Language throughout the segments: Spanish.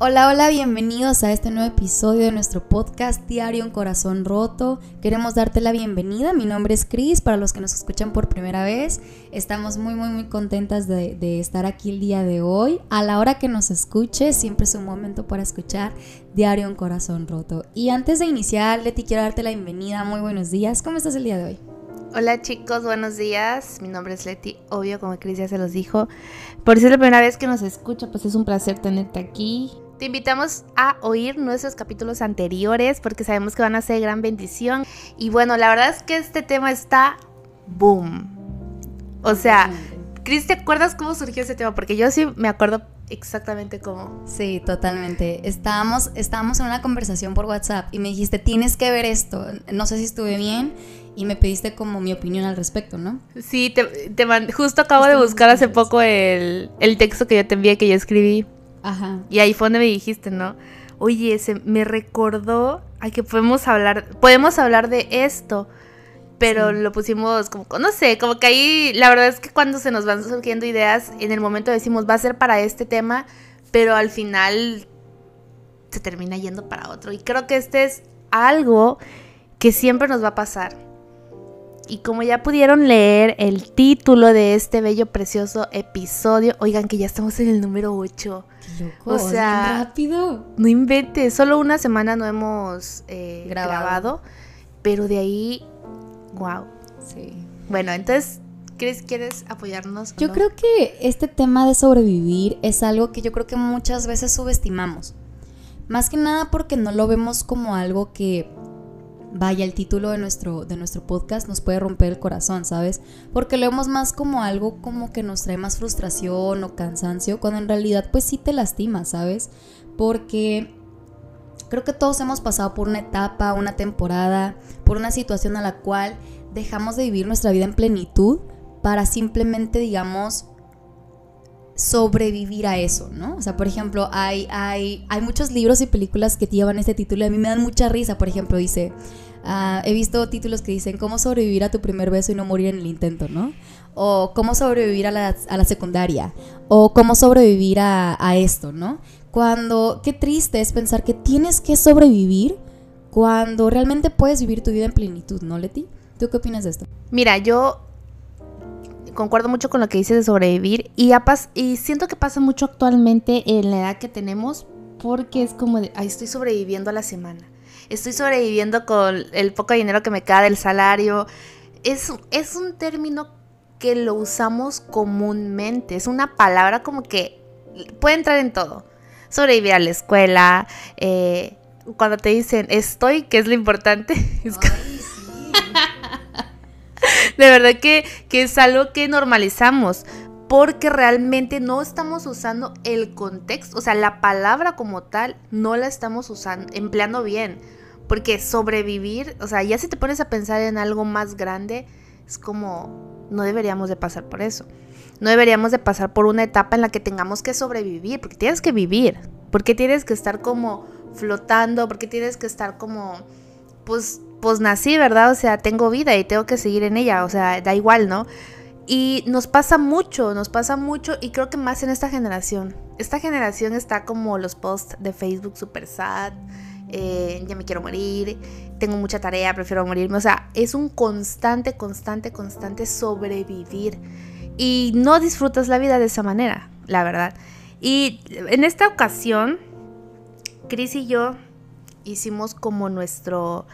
Hola, hola, bienvenidos a este nuevo episodio de nuestro podcast Diario Un Corazón Roto. Queremos darte la bienvenida. Mi nombre es Cris, para los que nos escuchan por primera vez. Estamos muy, muy, muy contentas de, estar aquí el día de hoy. A la hora que nos escuches, siempre es un momento para escuchar Diario Un Corazón Roto. Y antes de iniciar, Leti, quiero darte la bienvenida. Muy buenos días. ¿Cómo estás el día de hoy? Hola chicos, buenos días. Mi nombre es Leti, obvio como Cris ya se los dijo. Por si es la primera vez que nos escucha, pues es un placer tenerte aquí. Te invitamos a oír nuestros capítulos anteriores porque sabemos que van a ser gran bendición. Y bueno, la verdad es que este tema está boom. O sea, Cris, ¿te acuerdas cómo surgió ese tema? Porque yo sí me acuerdo exactamente cómo. Sí, totalmente. Estábamos, estábamos en una conversación por WhatsApp y me dijiste, tienes que ver esto. No sé si estuve bien y me pediste como mi opinión al respecto, ¿no? Sí, te, te justo acabo de buscar hace poco el, el texto que yo te envié, que yo escribí. Ajá. Y ahí fue donde me dijiste, ¿no? Oye, se me recordó a que podemos hablar, podemos hablar de esto, pero lo pusimos como, no sé, como que ahí la verdad es que cuando se nos van surgiendo ideas, en el momento decimos, va a ser para este tema, pero al final se termina yendo para otro. Y creo que este es algo que siempre nos va a pasar. Y como ya pudieron leer el título de este bello, precioso episodio, oigan que ya estamos en el número 8. o sea, rápido. No inventes, solo una semana no hemos eh, grabado. pero de ahí, wow. Sí. Bueno, entonces, ¿quieres, quieres apoyarnos? Yo creo que este tema de sobrevivir es algo que yo creo que muchas veces subestimamos. Más que nada porque no lo vemos como algo que vaya, el título de nuestro, de nuestro podcast nos puede romper el corazón, ¿sabes? Porque lo vemos más como algo como que nos trae más frustración o cansancio, cuando en realidad pues sí te lastima, ¿sabes? Porque creo que todos hemos pasado por una etapa, una temporada, por una situación a la cual dejamos de vivir nuestra vida en plenitud para simplemente, digamos, sobrevivir a eso, ¿no? O sea, por ejemplo, hay, hay, hay muchos libros y películas que llevan este título y a mí me dan mucha risa. Por ejemplo, dice, uh, he visto títulos que dicen cómo sobrevivir a tu primer beso y no morir en el intento, ¿no? O cómo sobrevivir a la, a la secundaria, o cómo sobrevivir a, a esto, ¿no? Cuando, qué triste es pensar que tienes que sobrevivir cuando realmente puedes vivir tu vida en plenitud, ¿no, Leti? ¿Tú qué opinas de esto? Mira, yo concuerdo mucho con lo que dices de sobrevivir y, siento que pasa mucho actualmente en la edad que tenemos porque es como de, ay, estoy sobreviviendo a la semana, estoy sobreviviendo con el poco dinero que me queda del salario. Es, un término que lo usamos comúnmente, es una palabra como que puede entrar en todo. Sobrevivir a la escuela, eh, cuando te dicen estoy, que es lo importante. Es de verdad que, es algo que normalizamos porque realmente no estamos usando el contexto, o sea, la palabra como tal no la estamos usando, empleando bien. Porque sobrevivir, o sea, ya si te pones a pensar en algo más grande, es como, no deberíamos de pasar por eso. No deberíamos de pasar por una etapa en la que tengamos que sobrevivir, porque tienes que vivir, porque tienes que estar como flotando, porque tienes que estar como, pues, pues nací, ¿verdad? O sea, tengo vida y tengo que seguir en ella, o sea, da igual, ¿no? Y nos pasa mucho, nos pasa mucho y creo que más en esta generación. Esta generación está como los posts de Facebook super sad, eh, ya me quiero morir, tengo mucha tarea, prefiero morirme. O sea, es un constante, constante, constante sobrevivir. Y no disfrutas la vida de esa manera, la verdad. Y en esta ocasión, Chris y yo hicimos como nuestro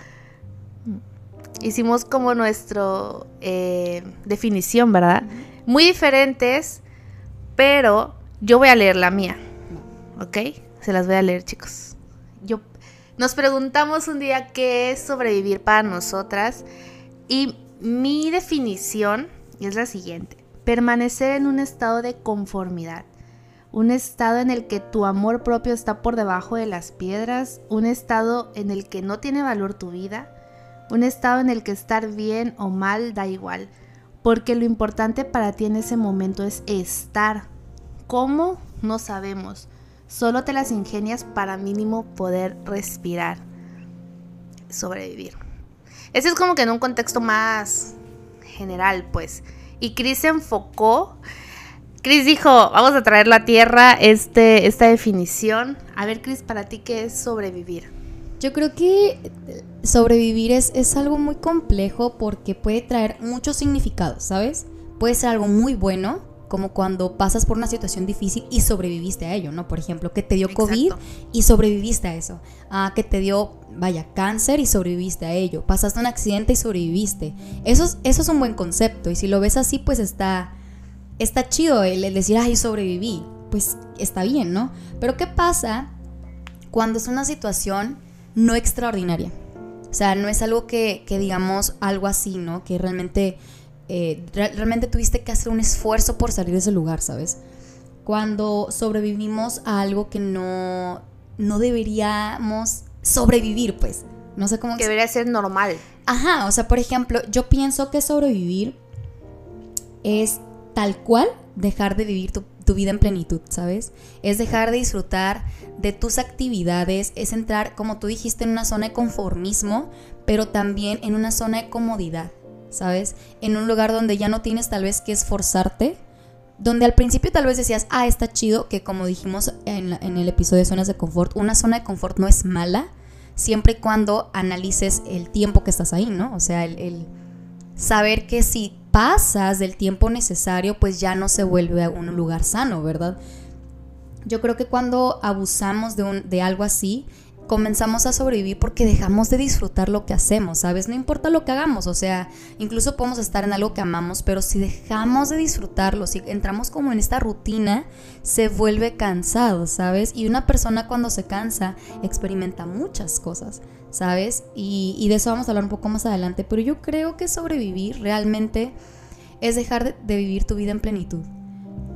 hicimos como nuestro eh, definición, ¿verdad? Muy diferentes, pero yo voy a leer la mía, ¿ok? Se las voy a leer, chicos. Yo, nos preguntamos un día qué es sobrevivir para nosotras y mi definición es la siguiente. Permanecer en un estado de conformidad, un estado en el que tu amor propio está por debajo de las piedras, un estado en el que no tiene valor tu vida, un estado en el que estar bien o mal da igual, porque lo importante para ti en ese momento es estar. ¿Cómo? No sabemos. Solo te las ingenias para mínimo poder respirar. Sobrevivir. Ese es como que en un contexto más general, pues. Y Chris se enfocó Cris dijo, vamos a traer la tierra este, esta definición. A ver, Cris, para ti, ¿qué es sobrevivir? Yo creo que sobrevivir es, es algo muy complejo porque puede traer muchos significados, ¿sabes? Puede ser algo muy bueno, como cuando pasas por una situación difícil y sobreviviste a ello, ¿no? Por ejemplo, que te dio COVID y sobreviviste a eso. Ah, que te dio, vaya, cáncer y sobreviviste a ello. Pasaste un accidente y sobreviviste. Eso es, eso es un buen concepto y si lo ves así, pues está, está chido el, el decir, ay, sobreviví. Pues está bien, ¿no? Pero ¿qué pasa cuando es una situación no extraordinaria. O sea, no es algo que, digamos algo así, ¿no? Que realmente, eh, realmente tuviste que hacer un esfuerzo por salir de ese lugar, ¿sabes? Cuando sobrevivimos a algo que no, no deberíamos sobrevivir, pues. No sé cómo... Que debería ser normal. Ajá, o sea, por ejemplo, yo pienso que sobrevivir es tal cual dejar de vivir tu, tu vida en plenitud, ¿sabes? Es dejar de disfrutar de tus actividades, es entrar, como tú dijiste, en una zona de conformismo, pero también en una zona de comodidad, ¿sabes? En un lugar donde ya no tienes tal vez que esforzarte, donde al principio tal vez decías, ah, está chido, que como dijimos en, el episodio de zonas de confort, una zona de confort no es mala, siempre y cuando analices el tiempo que estás ahí, ¿no? O sea, el saber que si pasas del tiempo necesario, pues ya no se vuelve a un lugar sano, ¿verdad? Yo creo que cuando abusamos de, un, de algo así, comenzamos a sobrevivir porque dejamos de disfrutar lo que hacemos, ¿sabes? No importa lo que hagamos, o sea, incluso podemos estar en algo que amamos, pero si dejamos de disfrutarlo, si entramos como en esta rutina, se vuelve cansado, ¿sabes? Y una persona cuando se cansa experimenta muchas cosas, ¿sabes? Y, de eso vamos a hablar un poco más adelante, pero yo creo que sobrevivir realmente es dejar de vivir tu vida en plenitud.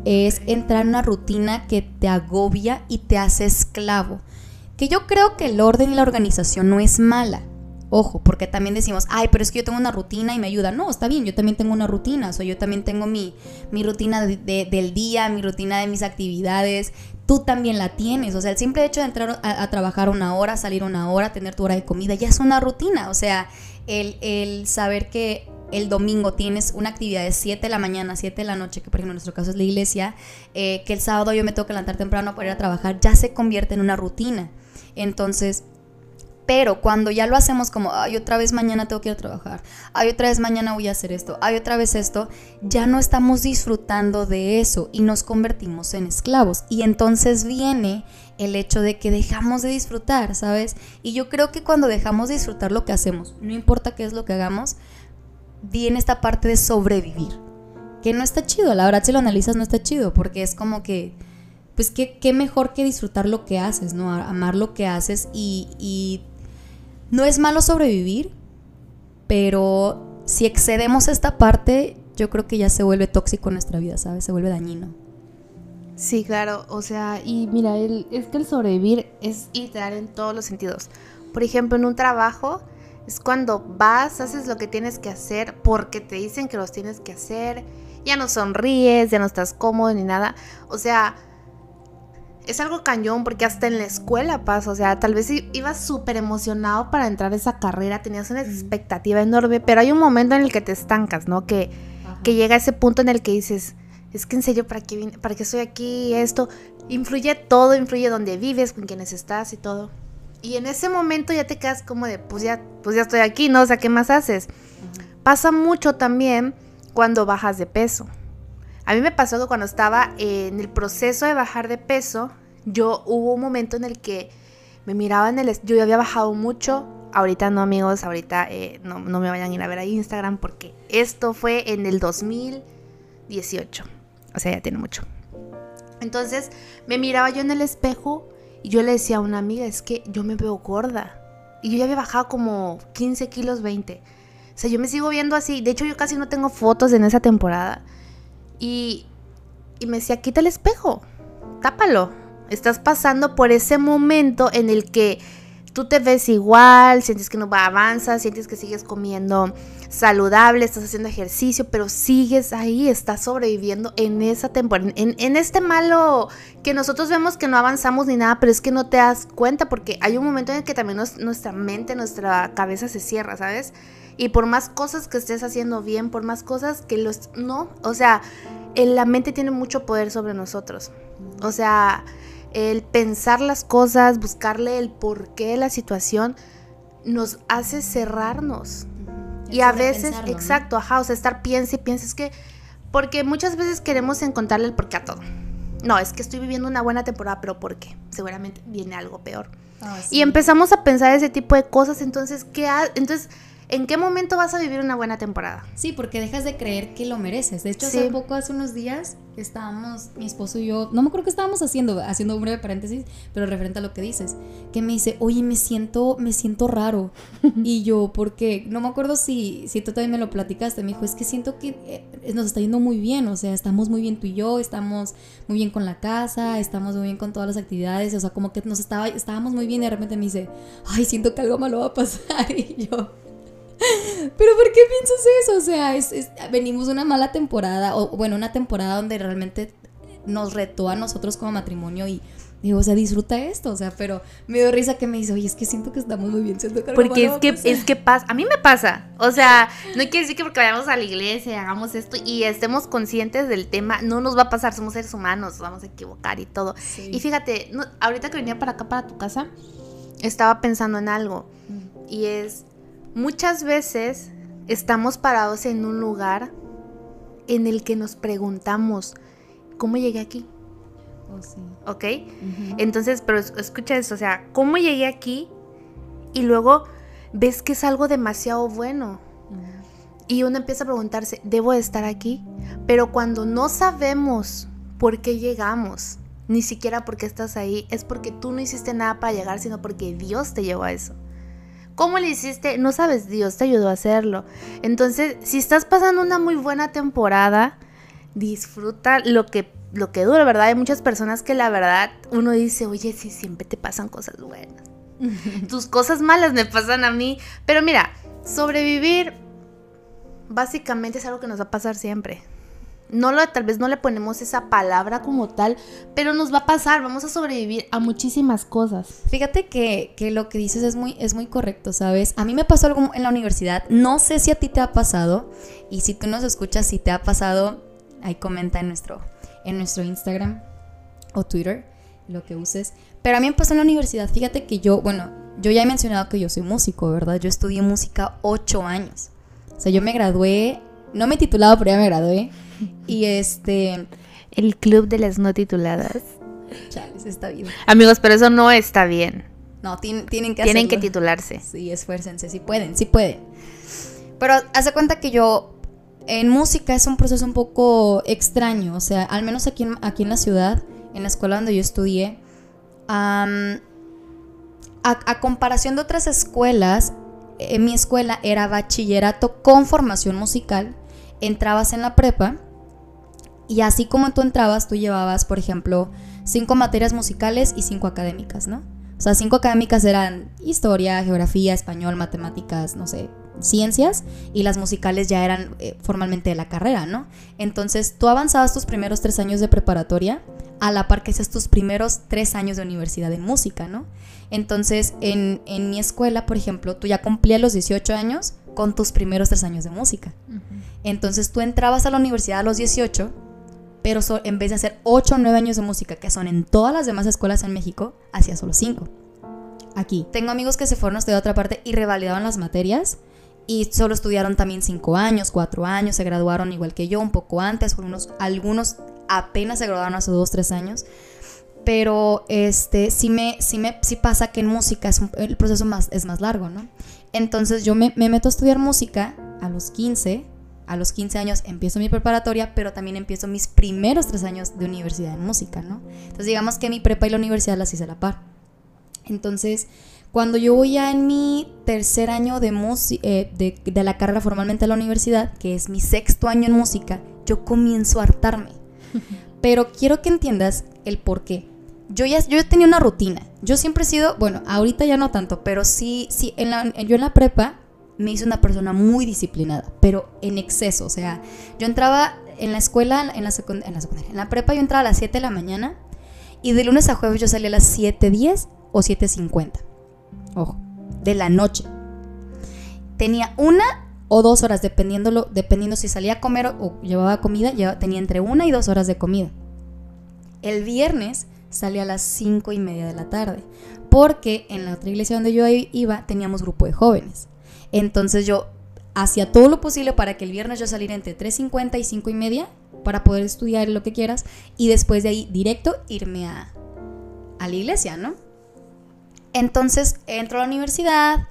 Es entrar en una rutina que te agobia y te hace esclavo que yo creo que el orden y la organización no es mala. Ojo, porque también decimos, ay, pero es que yo tengo una rutina y me ayuda. No, está bien, yo también tengo una rutina. O sea, yo también tengo mi, mi rutina del día, mi rutina de mis actividades. Tú también la tienes. O sea, el simple hecho de entrar a, trabajar una hora, salir una hora, tener tu hora de comida, ya es una rutina. O sea, el, el saber que el domingo tienes una actividad de 7 de la mañana, 7 de la noche, que por ejemplo en nuestro caso es la iglesia, eh, que el sábado yo me tengo que levantar temprano para ir a trabajar, ya se convierte en una rutina. Entonces, pero cuando ya lo hacemos como, ay, otra vez mañana tengo que ir a trabajar, ay, otra vez mañana voy a hacer esto, ay, otra vez esto, ya no estamos disfrutando de eso y nos convertimos en esclavos. Y entonces viene el hecho de que dejamos de disfrutar, ¿sabes? Y yo creo que cuando dejamos de disfrutar lo que hacemos, no importa qué es lo que hagamos, viene esta parte de sobrevivir. Que no está chido, la verdad si lo analizas no está chido, porque es como que pues qué, qué, mejor que disfrutar lo que haces, ¿no? Amar lo que haces y, y no es malo sobrevivir, pero si excedemos esta parte, yo creo que ya se vuelve tóxico en nuestra vida, ¿sabes? Se vuelve dañino. Sí, claro, o sea, y mira, el, es que el sobrevivir es literal en todos los sentidos. Por ejemplo, en un trabajo es cuando vas, haces lo que tienes que hacer porque te dicen que los tienes que hacer, ya no sonríes, ya no estás cómodo ni nada. O sea, es algo cañón porque hasta en la escuela pasa, o sea, tal vez ibas súper emocionado para entrar a esa carrera, tenías una expectativa enorme, pero hay un momento en el que te estancas, ¿no? Que, que llega ese punto en el que dices, es que en serio, ¿para qué, vine, ¿para qué estoy aquí? Esto influye todo, influye donde vives, con quienes estás y todo. Y en ese momento ya te quedas como de, pues ya, pues ya estoy aquí, ¿no? O sea, ¿qué más haces? Pasa mucho también cuando bajas de peso. A mí me pasó que cuando estaba en el proceso de bajar de peso, yo hubo un momento en el que me miraba en el... Yo ya había bajado mucho, ahorita no amigos, ahorita eh, no, no, me vayan a ir a ver a Instagram porque esto fue en el 2018, o sea, ya tiene mucho. Entonces me miraba yo en el espejo y yo le decía a una amiga, es que yo me veo gorda. Y yo ya había bajado como 15 kilos, 20. O sea, yo me sigo viendo así. De hecho, yo casi no tengo fotos en esa temporada. Y, me decía, quita el espejo, tápalo. Estás pasando por ese momento en el que tú te ves igual, sientes que no avanzas, sientes que sigues comiendo saludable, estás haciendo ejercicio, pero sigues ahí, estás sobreviviendo en esa temporada, en, en, este malo que nosotros vemos que no avanzamos ni nada, pero es que no te das cuenta porque hay un momento en el que también nuestra mente, nuestra cabeza se cierra, ¿sabes? Y por más cosas que estés haciendo bien, por más cosas que los... No, o sea, la mente tiene mucho poder sobre nosotros. O sea, el pensar las cosas, buscarle el porqué de la situación, nos hace cerrarnos. y a veces, exacto, ajá, o sea, estar piensa y piensa, es que, porque muchas veces queremos encontrarle el porqué a todo. No, es que estoy viviendo una buena temporada, pero ¿por qué? Seguramente viene algo peor. Ah, y empezamos a pensar ese tipo de cosas, entonces, ¿qué ha entonces ¿En qué momento vas a vivir una buena temporada? Sí, porque dejas de creer que lo mereces. De hecho, hace poco, hace unos días, estábamos, mi esposo y yo, no me acuerdo qué estábamos haciendo, haciendo un breve paréntesis, pero referente a lo que dices, que me dice, oye, me siento, me siento raro. y yo, ¿por qué? No me acuerdo si, si tú también me lo platicaste. Me dijo, es que siento que eh, nos está yendo muy bien, o sea, estamos muy bien tú y yo, estamos muy bien con la casa, estamos muy bien con todas las actividades, o sea, como que nos estaba, estábamos muy bien y de repente me dice, ay, siento que algo malo va a pasar. y yo pero ¿por qué piensas eso? O sea, es, venimos de una mala temporada, o bueno, una temporada donde realmente nos retó a nosotros como matrimonio y digo, o sea, disfruta esto, o sea, pero me dio risa que me dice, oye, es que siento que estamos muy bien, siento que Porque es que, es que pasa, a mí me pasa, o sea, no quiere decir que porque vayamos a la iglesia, hagamos esto y estemos conscientes del tema, no nos va a pasar, somos seres humanos, vamos a equivocar y todo. Y fíjate, ahorita que venía para acá, para tu casa, estaba pensando en algo, mm. y es Muchas veces estamos parados en un lugar en el que nos preguntamos, ¿cómo llegué aquí? Oh, sí. ¿Ok? Entonces, pero escucha esto, o sea, ¿cómo llegué aquí? Y luego ves que es algo demasiado bueno. Y uno empieza a preguntarse, ¿debo de estar aquí? Pero cuando no sabemos por qué llegamos, ni siquiera por qué estás ahí, es porque tú no hiciste nada para llegar, sino porque Dios te llevó a eso. ¿Cómo le hiciste? No sabes, Dios te ayudó a hacerlo. Entonces, si estás pasando una muy buena temporada, disfruta lo que lo que dura, ¿verdad? Hay muchas personas que la verdad uno dice, oye, sí, siempre te pasan cosas buenas. Tus cosas malas me pasan a mí. Pero mira, sobrevivir básicamente es algo que nos va a pasar siempre no lo, tal vez no le ponemos esa palabra como tal, pero nos va a pasar, vamos a sobrevivir a muchísimas cosas. Fíjate que, lo que dices es muy, es muy correcto, ¿sabes? A mí me pasó algo en la universidad, no sé si a ti te ha pasado, y si tú nos escuchas, si te ha pasado, ahí comenta en nuestro, en nuestro Instagram o Twitter, lo que uses. Pero a mí me pasó en la universidad, fíjate que yo, bueno, yo ya he mencionado que yo soy músico, ¿verdad? Yo estudié música ocho años. O sea, yo me gradué, no me he titulado, pero ya me gradué y este... El club de las no tituladas. Chales, está bien. Amigos, pero eso no está bien. No, tienen que Tienen que titularse. Sí, esfuércense, sí pueden, sí pueden. Pero hace cuenta que yo en música es un proceso un poco extraño, o sea, al menos aquí en, aquí en la ciudad, en la escuela donde yo estudié, a, a, comparación de otras escuelas, en mi escuela era bachillerato con formación musical, entrabas en la prepa y así como tú entrabas, tú llevabas, por ejemplo, cinco materias musicales y cinco académicas, ¿no? O sea, cinco académicas eran historia, geografía, español, matemáticas, no sé, ciencias, y las musicales ya eran eh, formalmente de la carrera, ¿no? Entonces, tú avanzabas tus primeros tres años de preparatoria a la par que hacías tus primeros tres años de universidad en música, ¿no? Entonces, en, mi escuela, por ejemplo, tú ya cumplías los 18 años con tus primeros tres años de música. Entonces, tú entrabas a la universidad a los 18 pero en vez de hacer 8 o 9 años de música, que son en todas las demás escuelas en México, hacía solo 5. Aquí. Tengo amigos que se fueron a estudiar otra parte y revalidaron las materias y solo estudiaron también 5 años, 4 años, se graduaron igual que yo, un poco antes, unos, algunos apenas se graduaron hace 2, 3 años. Pero este, sí, me, sí, me, sí pasa que en música es el proceso más, es más largo, ¿no? Entonces yo me, me meto a estudiar música a los 15 a los 15 años empiezo mi preparatoria, pero también empiezo mis primeros tres años de universidad en música, ¿no? Entonces digamos que mi prepa y la universidad las hice a la par. Entonces, cuando yo voy ya en mi tercer año de, eh, de, de, la carrera formalmente a la universidad, que es mi sexto año en música, yo comienzo a hartarme. Pero quiero que entiendas el por qué. Yo ya yo tenía una rutina. Yo siempre he sido, bueno, ahorita ya no tanto, pero sí, sí, en la, yo en la prepa me hice una persona muy disciplinada, pero en exceso. O sea, yo entraba en la escuela, en la, en la secundaria, prepa yo entraba a las 7 de la mañana y de lunes a jueves yo salía a las 7.10 o 7.50. Ojo, de la noche. Tenía una o dos horas, dependiendo, dependiendo si salía a comer o, llevaba comida, tenía entre una y dos horas de comida. El viernes salía a las cinco y media de la tarde, porque en la otra iglesia donde yo iba teníamos grupo de jóvenes. Entonces yo hacía todo lo posible para que el viernes yo saliera entre 3.50 y 5 y media para poder estudiar lo que quieras y después de ahí directo irme a, a la iglesia, ¿no? Entonces entro a la universidad,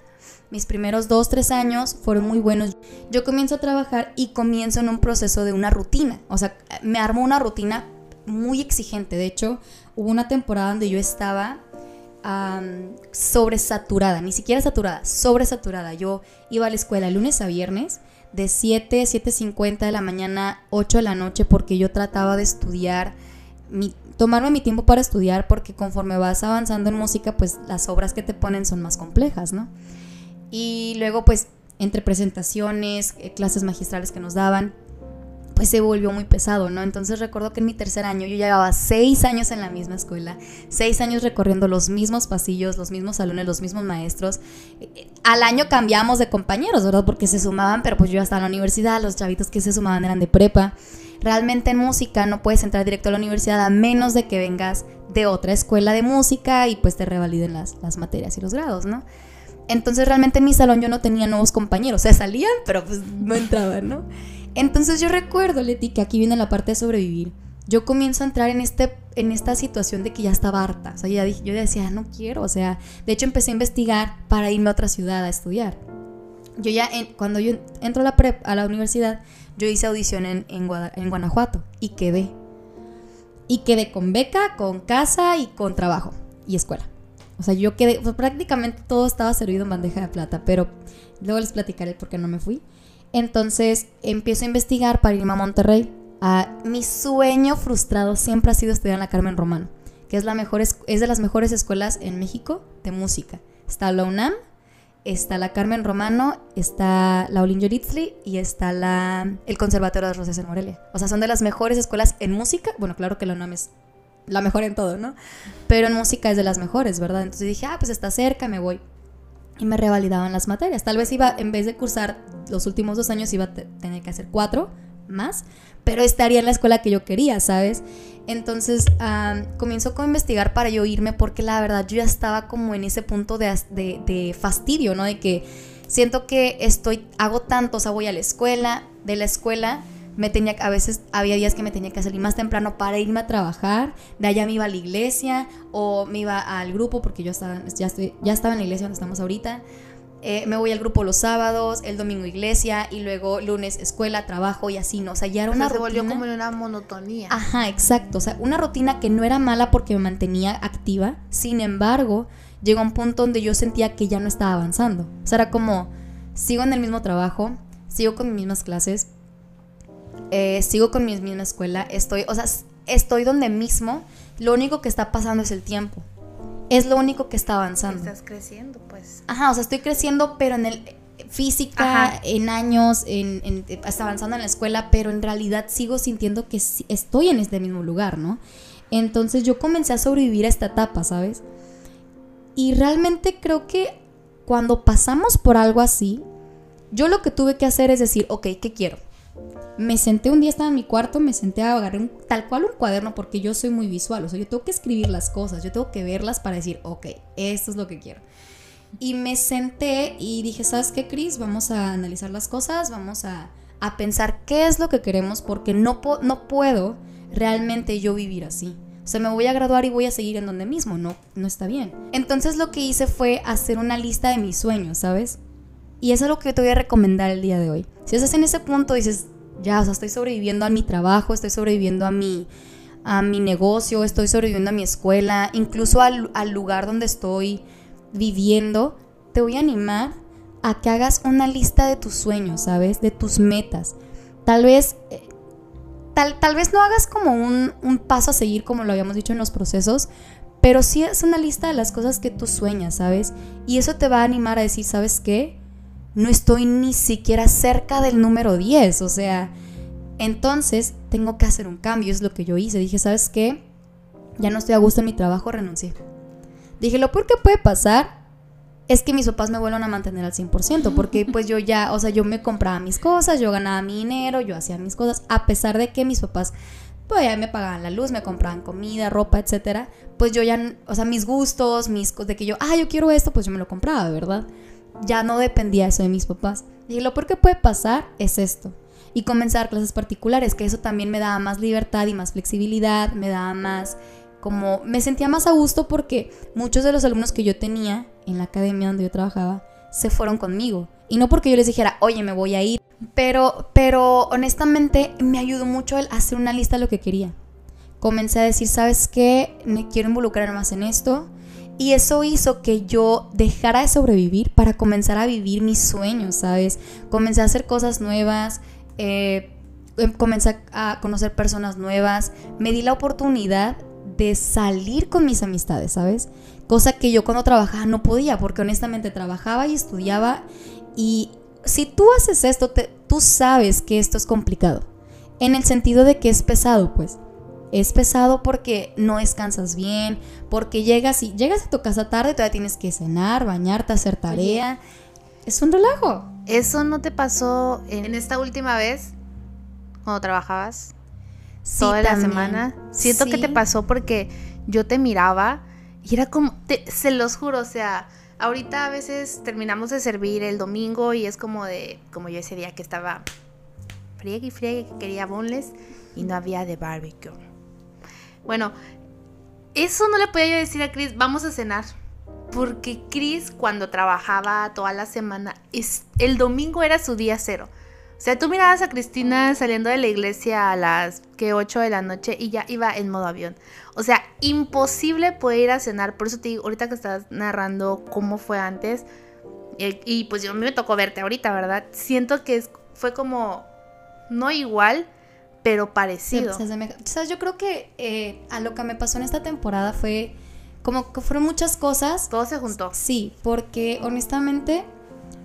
mis primeros dos, tres años fueron muy buenos. Yo comienzo a trabajar y comienzo en un proceso de una rutina, o sea, me armo una rutina muy exigente. De hecho, hubo una temporada donde yo estaba sobresaturada, ni siquiera saturada, sobresaturada. Yo iba a la escuela lunes a viernes de 7, 7.50 de la mañana, 8 de la noche, porque yo trataba de estudiar, mi, tomarme mi tiempo para estudiar, porque conforme vas avanzando en música, pues las obras que te ponen son más complejas, ¿no? Y luego, pues, entre presentaciones, eh, clases magistrales que nos daban, pues se volvió muy pesado, ¿no? Entonces recuerdo que en mi tercer año yo llevaba seis años en la misma escuela, seis años recorriendo los mismos pasillos, los mismos salones, los mismos maestros. Al año cambiamos de compañeros, ¿verdad? Porque se sumaban, pero pues yo ya estaba en la universidad, los chavitos que se sumaban eran de prepa. Realmente en música no puedes entrar directo a la universidad a menos de que vengas de otra escuela de música y pues te revaliden las, las materias y los grados, ¿no? Entonces realmente en mi salón yo no tenía nuevos compañeros, o sea, salían, pero pues no entraban, ¿no? Entonces yo recuerdo, Leti, que aquí viene la parte de sobrevivir. Yo comienzo a entrar en, este, en esta situación de que ya estaba harta. O sea, ya dije, yo decía, no quiero. O sea, de hecho empecé a investigar para irme a otra ciudad a estudiar. Yo ya, cuando yo entro a la, prep, a la universidad, yo hice audición en, en, en Guanajuato y quedé. Y quedé con beca, con casa y con trabajo y escuela. O sea, yo quedé, pues, prácticamente todo estaba servido en bandeja de plata, pero luego les platicaré por qué no me fui. Entonces empiezo a investigar para irme a Monterrey. mi sueño frustrado siempre ha sido estudiar en la Carmen Romano, que es, la mejor, es de las mejores escuelas en México de música. Está la UNAM, está la Carmen Romano, está la Olin Yoritzli y está la, el Conservatorio de Rosas en Morelia. O sea, son de las mejores escuelas en música. Bueno, claro que la UNAM es la mejor en todo, ¿no? Pero en música es de las mejores, ¿verdad? Entonces dije, ah, pues está cerca, me voy y me revalidaban las materias. Tal vez iba, en vez de cursar los últimos dos años, iba a tener que hacer cuatro más, pero estaría en la escuela que yo quería, ¿sabes? Entonces comienzo a investigar para yo irme porque la verdad yo ya estaba como en ese punto de, de, de fastidio, ¿no? De que siento que estoy, hago tanto, o sea, voy a la escuela, de la escuela me tenía a veces había días que me tenía que salir más temprano para irme a trabajar, de allá me iba a la iglesia o me iba al grupo porque yo estaba ya estoy ya estaba en la iglesia donde estamos ahorita. Eh, me voy al grupo los sábados, el domingo iglesia y luego lunes escuela, trabajo y así, ¿no? O sea, ya era una se volvió como una monotonía. Ajá, exacto. O sea, una rutina que no era mala porque me mantenía activa. Sin embargo, llegó a un punto donde yo sentía que ya no estaba avanzando. O sea, era como, sigo en el mismo trabajo, sigo con mis mismas clases, eh, sigo con mi misma escuela, estoy, o sea, estoy donde mismo, lo único que está pasando es el tiempo. Es lo único que está avanzando. Estás creciendo, pues. Ajá, o sea, estoy creciendo, pero en el física, en años, en, en, está avanzando en la escuela, pero en realidad sigo sintiendo que estoy en este mismo lugar, ¿no? Entonces yo comencé a sobrevivir a esta etapa, ¿sabes? Y realmente creo que cuando pasamos por algo así, yo lo que tuve que hacer es decir, ok, ¿qué quiero? Me senté un día, estaba en mi cuarto, me senté a agarrar tal cual un cuaderno porque yo soy muy visual, o sea, yo tengo que escribir las cosas, yo tengo que verlas para decir, ok, esto es lo que quiero. Y me senté y dije, ¿sabes qué, Cris? Vamos a analizar las cosas, vamos a, a, pensar qué es lo que queremos porque no, no puedo realmente yo vivir así. O sea, me voy a graduar y voy a seguir en donde mismo, no, no está bien. Entonces lo que hice fue hacer una lista de mis sueños, ¿sabes? Y eso es lo que te voy a recomendar el día de hoy. Si estás en ese punto, dices, ya, o sea, estoy sobreviviendo a mi trabajo, estoy sobreviviendo a mi, a mi negocio, estoy sobreviviendo a mi escuela, incluso al, lugar donde estoy viviendo, te voy a animar a que hagas una lista de tus sueños, ¿sabes? De tus metas. Tal vez, eh, tal, tal vez no hagas como un, un, paso a seguir como lo habíamos dicho en los procesos, pero sí es una lista de las cosas que tú sueñas, ¿sabes? Y eso te va a animar a decir, ¿sabes qué? No estoy ni siquiera cerca del número 10, o sea, entonces tengo que hacer un cambio, es lo que yo hice. Dije, ¿sabes qué? Ya no estoy a gusto en mi trabajo, renuncié. Dije, lo peor que puede pasar es que mis papás me vuelvan a mantener al 100%, porque pues yo ya, o sea, yo me compraba mis cosas, yo ganaba mi dinero, yo hacía mis cosas, a pesar de que mis papás pues ya me pagaban la luz, me compraban comida, ropa, etcétera, pues yo ya, o sea, mis gustos, mis de que yo, ah, yo quiero esto, pues yo me lo compraba, ¿verdad? Ya no dependía eso de mis papás. Y lo peor que puede pasar es esto. Y comenzar clases particulares, que eso también me daba más libertad y más flexibilidad, me daba más como me sentía más a gusto porque muchos de los alumnos que yo tenía en la academia donde yo trabajaba se fueron conmigo. Y no porque yo les dijera, oye, me voy a ir. Pero, pero honestamente me ayudó mucho el hacer una lista de lo que quería. Comencé a decir, ¿sabes qué? Me quiero involucrar más en esto. Y eso hizo que yo dejara de sobrevivir para comenzar a vivir mis sueños, ¿sabes? Comencé a hacer cosas nuevas, eh, em, comencé a conocer personas nuevas, me di la oportunidad de salir con mis amistades, ¿sabes? Cosa que yo cuando trabajaba no podía, porque honestamente trabajaba y estudiaba y si tú haces esto, tú sabes que esto es complicado, en el sentido de que es pesado, pues. Es pesado porque no descansas bien, porque llegas y llegas a tu casa tarde, todavía tienes que cenar, bañarte, hacer tarea. Es un relajo. ¿Eso no te pasó en esta última vez cuando trabajabas? toda la semana. Siento que te pasó porque yo te miraba y era como, se los juro, o sea, ahorita a veces terminamos de servir el domingo y es como de, como yo ese día que estaba friegue y friegue que quería boneless y no había de barbecue. Bueno, eso no le podía yo decir a Chris, vamos a cenar. Porque Chris cuando trabajaba toda la semana, es, el domingo era su día cero. O sea, tú mirabas a Cristina saliendo de la iglesia a las que 8 de la noche y ya iba en modo avión. O sea, imposible poder ir a cenar. Por eso te digo, ahorita que estás narrando cómo fue antes, eh, y, pues yo, a mí me tocó verte ahorita, ¿verdad? Siento que fue como, no igual, pero parecido. Sí, o sea, yo creo que eh, a lo que me pasó en esta temporada fue como que fueron muchas cosas. Todo se juntó. Sí, porque honestamente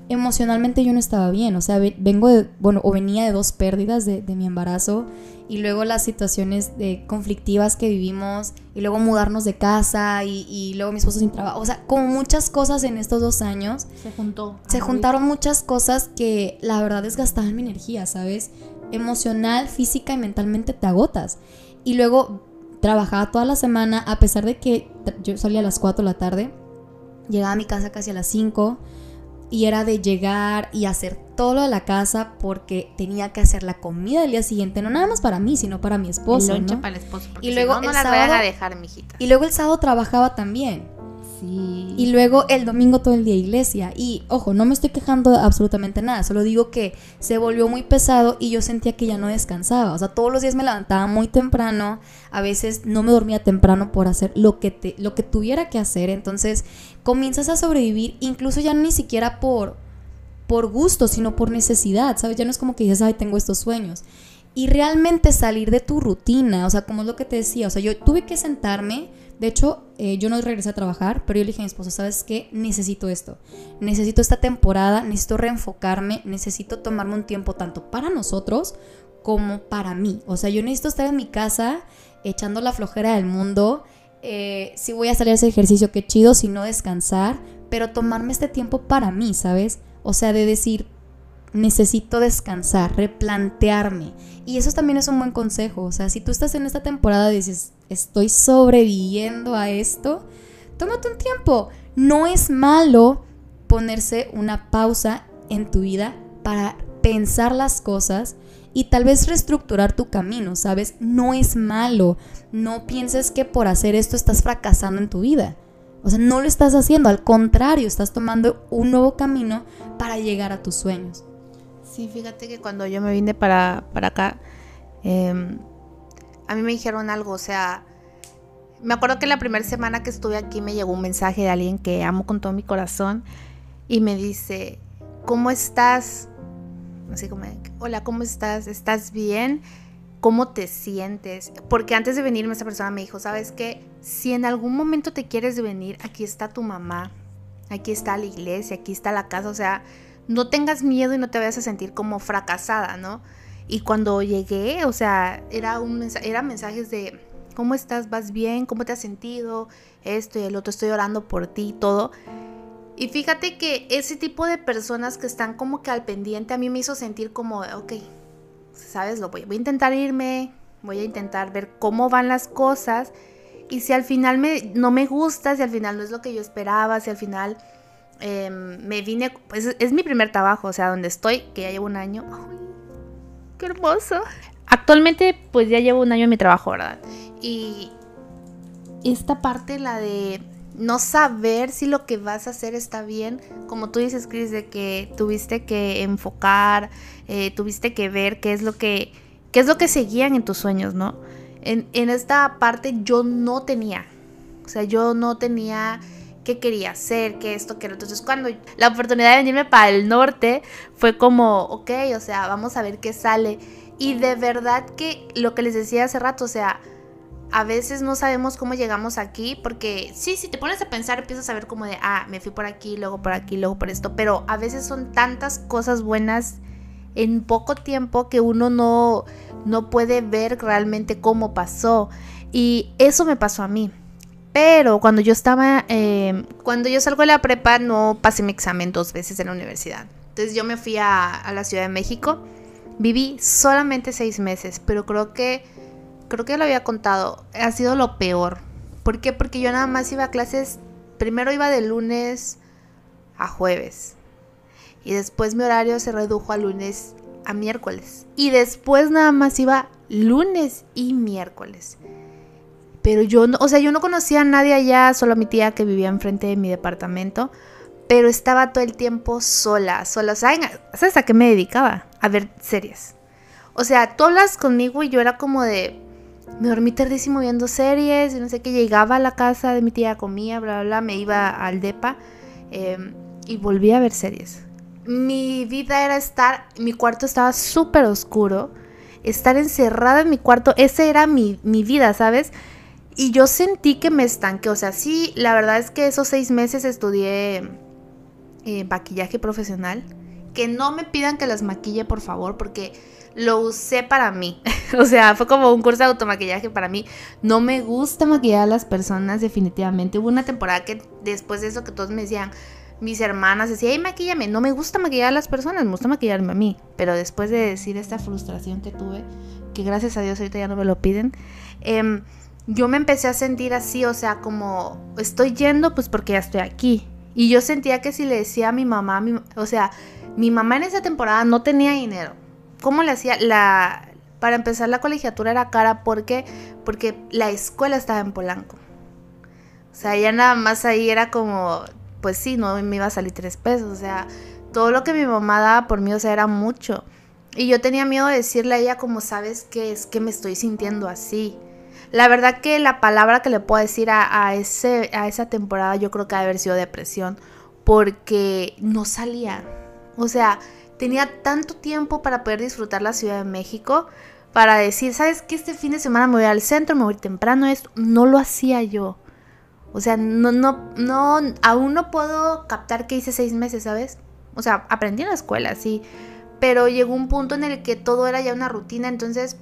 emocionalmente yo no estaba bien, o sea, vengo de, bueno, o venía de dos pérdidas de, mi embarazo y luego las situaciones de conflictivas que vivimos y luego mudarnos de casa y, luego mi esposo sin trabajo, o sea, como muchas cosas en estos dos años. Se juntó. Se juntaron muchas cosas que la verdad desgastaban mi energía, ¿sabes? Emocional, física y mentalmente te agotas. Y luego trabajaba toda la semana, a pesar de que yo salía a las 4 de la tarde, llegaba a mi casa casi a las 5 y era de llegar y hacer todo lo de la casa porque tenía que hacer la comida del día siguiente, no nada más para mí, sino para mi esposo. para el esposo, y luego no, la sábado, a dejar, mijita. Y luego el sábado trabajaba también. Y luego el domingo todo el día iglesia. Y ojo, no me estoy quejando de absolutamente nada, solo digo que se volvió muy pesado y yo sentía que ya no descansaba. O sea, todos los días me levantaba muy temprano, a veces no me dormía temprano por hacer lo que, te, lo que tuviera que hacer. Entonces comienzas a sobrevivir, incluso ya ni siquiera por, por gusto, sino por necesidad, ¿sabes? Ya no es como que dices, ay, tengo estos sueños y realmente salir de tu rutina, o sea, como es lo que te decía, o sea, yo tuve que sentarme, de hecho, eh, yo no regresé a trabajar, pero yo le dije a mi esposo, ¿sabes qué? Necesito esto, necesito esta temporada, necesito reenfocarme, necesito tomarme un tiempo tanto para nosotros como para mí, o sea, yo necesito estar en mi casa echando la flojera del mundo, eh, si voy a salir a hacer ejercicio, qué chido, si no descansar, pero tomarme este tiempo para mí, ¿sabes? O sea, de decir, necesito descansar, replantearme. Y eso también es un buen consejo. O sea, si tú estás en esta temporada dices, estoy sobreviviendo a esto, tómate un tiempo. No es malo ponerse una pausa en tu vida para pensar las cosas y tal vez reestructurar tu camino, ¿sabes? No es malo. No pienses que por hacer esto estás fracasando en tu vida. O sea, no lo estás haciendo, al contrario, estás tomando un nuevo camino para llegar a tus sueños. Sí, fíjate que cuando yo me vine para, acá, em, a mí me dijeron algo, o sea, me acuerdo que la primera semana que estuve aquí me llegó un mensaje de alguien que amo con todo mi corazón y me dice, ¿cómo estás? Así como, hola, ¿cómo estás? ¿Estás bien? ¿Cómo te sientes? Porque antes de venirme esa persona me dijo, ¿sabes qué? Si en algún momento te quieres venir, aquí está tu mamá, aquí está la iglesia, aquí está la casa, o sea, no tengas miedo y no te vayas a sentir como fracasada, ¿no? Y cuando llegué, o sea, era un eran mensajes de ¿cómo estás? ¿Vas bien? ¿Cómo te has sentido? Esto y el otro, estoy orando por ti, todo. Y fíjate que ese tipo de personas que están como que al pendiente a mí me hizo sentir como, ok, sabes, lo voy, voy a intentar irme, voy a intentar ver cómo van las cosas. Y si al final me, no me gusta, si al final no es lo que yo esperaba, si al final em, me vine, pues es mi primer trabajo, o sea, donde estoy, que ya llevo un año. ¡Ay, qué hermoso! Actualmente pues ya llevo un año en mi trabajo, ¿verdad? Y esta parte, la de no saber si lo que vas a hacer está bien, como tú dices, Chris, de que tuviste que enfocar, eh, tuviste que ver qué es lo que, qué es lo que seguían en tus sueños, ¿no? En, en esta parte yo no tenía, o sea, yo no tenía qué quería hacer, qué esto, qué lo. Entonces, cuando la oportunidad de venirme para el norte fue como, ok, o sea, vamos a ver qué sale. Y de verdad que lo que les decía hace rato, o sea, a veces no sabemos cómo llegamos aquí, porque sí, si te pones a pensar, empiezas a ver como de, ah, me fui por aquí, luego por aquí, luego por esto, pero a veces son tantas cosas buenas en poco tiempo que uno no, no puede ver realmente cómo pasó. Y eso me pasó a mí. Pero cuando yo estaba, eh, cuando yo salgo de la prepa, no pasé mi examen dos veces en la universidad. Entonces yo me fui a, a la Ciudad de México. Viví solamente seis meses, pero creo que creo que lo había contado, ha sido lo peor. ¿Por qué? Porque yo nada más iba a clases, primero iba de lunes a jueves. Y después mi horario se redujo a lunes a miércoles. Y después nada más iba lunes y miércoles. Pero yo no, o sea, yo no conocía a nadie allá, solo a mi tía que vivía enfrente de mi departamento. Pero estaba todo el tiempo sola, sola. ¿Sabes a qué me dedicaba? A ver series. O sea, tú hablas conmigo y yo era como de, me dormí tardísimo viendo series y no sé qué. Llegaba a la casa de mi tía, comía, bla, bla, bla. Me iba al DEPA em, y volví a ver series. Mi vida era estar, mi cuarto estaba súper oscuro. Estar encerrada en mi cuarto, esa era mi, mi vida, ¿sabes? Y yo sentí que me estanqué. O sea, sí, la verdad es que esos seis meses estudié eh, maquillaje profesional. Que no me pidan que las maquille, por favor, porque lo usé para mí. o sea, fue como un curso de automaquillaje para mí. No me gusta maquillar a las personas, definitivamente. Hubo una temporada que después de eso que todos me decían, mis hermanas decían, hey, maquillame. No me gusta maquillar a las personas, me gusta maquillarme a mí. Pero después de decir esta frustración que tuve, que gracias a Dios ahorita ya no me lo piden, em, yo me empecé a sentir así, o sea, como estoy yendo pues porque ya estoy aquí. Y yo sentía que si le decía a mi mamá, o sea, mi mamá en esa temporada no tenía dinero ¿Cómo le hacía? La, para empezar, la colegiatura era cara porque, porque la escuela estaba en Polanco. O sea, ya nada más ahí era como, pues sí, no me iba a salir tres pesos. O sea, todo lo que mi mamá daba por mí, o sea, era mucho. Y yo tenía miedo de decirle a ella como, ¿sabes qué? Es que me estoy sintiendo así. La verdad que la palabra que le puedo decir a, ese, a esa temporada yo creo que ha de haber sido depresión. Porque no salía. O sea, tenía tanto tiempo para poder disfrutar la Ciudad de México, para decir, ¿sabes qué? Este fin de semana me voy al centro, me voy temprano, esto. No lo hacía yo. O sea, no, no, no, aún no puedo captar que hice seis meses, ¿sabes? O sea, aprendí en la escuela, sí. Pero llegó un punto en el que todo era ya una rutina, entonces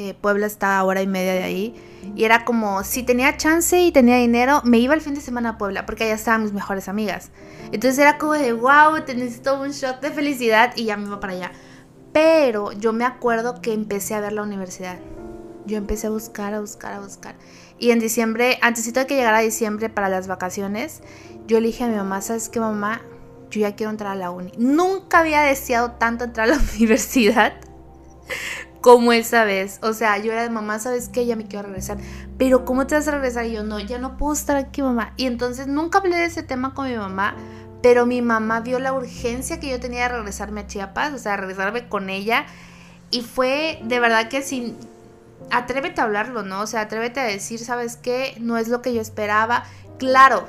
eh, Puebla está a hora y media de ahí. Y era como, si tenía chance y tenía dinero, me iba el fin de semana a Puebla, porque allá estaban mis mejores amigas. Entonces era como de, wow, te necesito un shot de felicidad y ya me iba para allá. Pero yo me acuerdo que empecé a ver la universidad. Yo empecé a buscar, a buscar, a buscar. Y en diciembre, antes de que llegara diciembre para las vacaciones, yo le a mi mamá, ¿sabes qué mamá? Yo ya quiero entrar a la uni. Nunca había deseado tanto entrar a la universidad como esa vez. O sea, yo era de mamá, ¿sabes qué? Ya me quiero regresar. Pero ¿cómo te vas a regresar? Y yo, no, ya no puedo estar aquí, mamá. Y entonces nunca hablé de ese tema con mi mamá, pero mi mamá vio la urgencia que yo tenía de regresarme a Chiapas, o sea, regresarme con ella. Y fue de verdad que sin... Atrévete a hablarlo, ¿no? O sea, atrévete a decir, ¿sabes qué? No es lo que yo esperaba. Claro,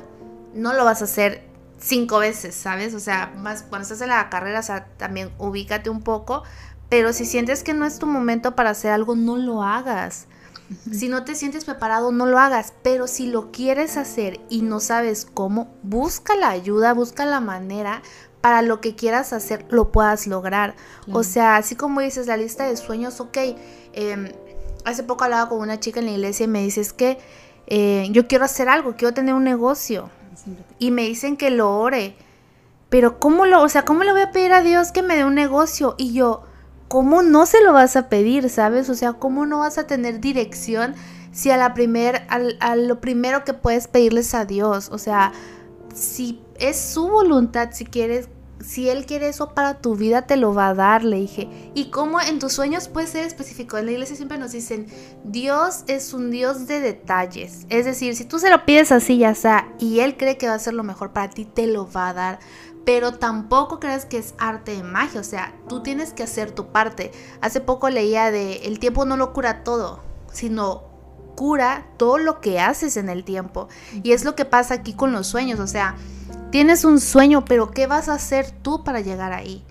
no lo vas a hacer cinco veces, ¿sabes? O sea, más cuando estás en la carrera, o sea, también ubícate un poco, pero si sientes que no es tu momento para hacer algo, no lo hagas. Si no te sientes preparado, no lo hagas. Pero si lo quieres hacer y no sabes cómo, busca la ayuda, busca la manera para lo que quieras hacer, lo puedas lograr. O sea, así como dices, la lista de sueños, ok. Em, hace poco hablaba con una chica en la iglesia y me dices que eh, yo quiero hacer algo, quiero tener un negocio. y me dicen que lo ore. Pero ¿cómo lo, o sea, cómo le voy a pedir a Dios que me dé un negocio? Y yo, ¿cómo no se lo vas a pedir, sabes? O sea, ¿cómo no vas a tener dirección si a la primer, a lo primero que puedes pedirles a Dios? O sea, si es su voluntad, si quieres si Él quiere eso para tu vida, te lo va a dar, le dije. Y cómo en tus sueños puede ser específico. En la iglesia siempre nos dicen, Dios es un Dios de detalles. Es decir, si tú se lo pides así, ya está, y Él cree que va a ser lo mejor para ti, te lo va a dar. Pero tampoco creas que es arte de magia, o sea, tú tienes que hacer tu parte. Hace poco leía de, el tiempo no lo cura todo, sino cura todo lo que haces en el tiempo. Y es lo que pasa aquí con los sueños, o sea, Tienes un sueño, pero ¿qué vas a hacer tú para llegar ahí?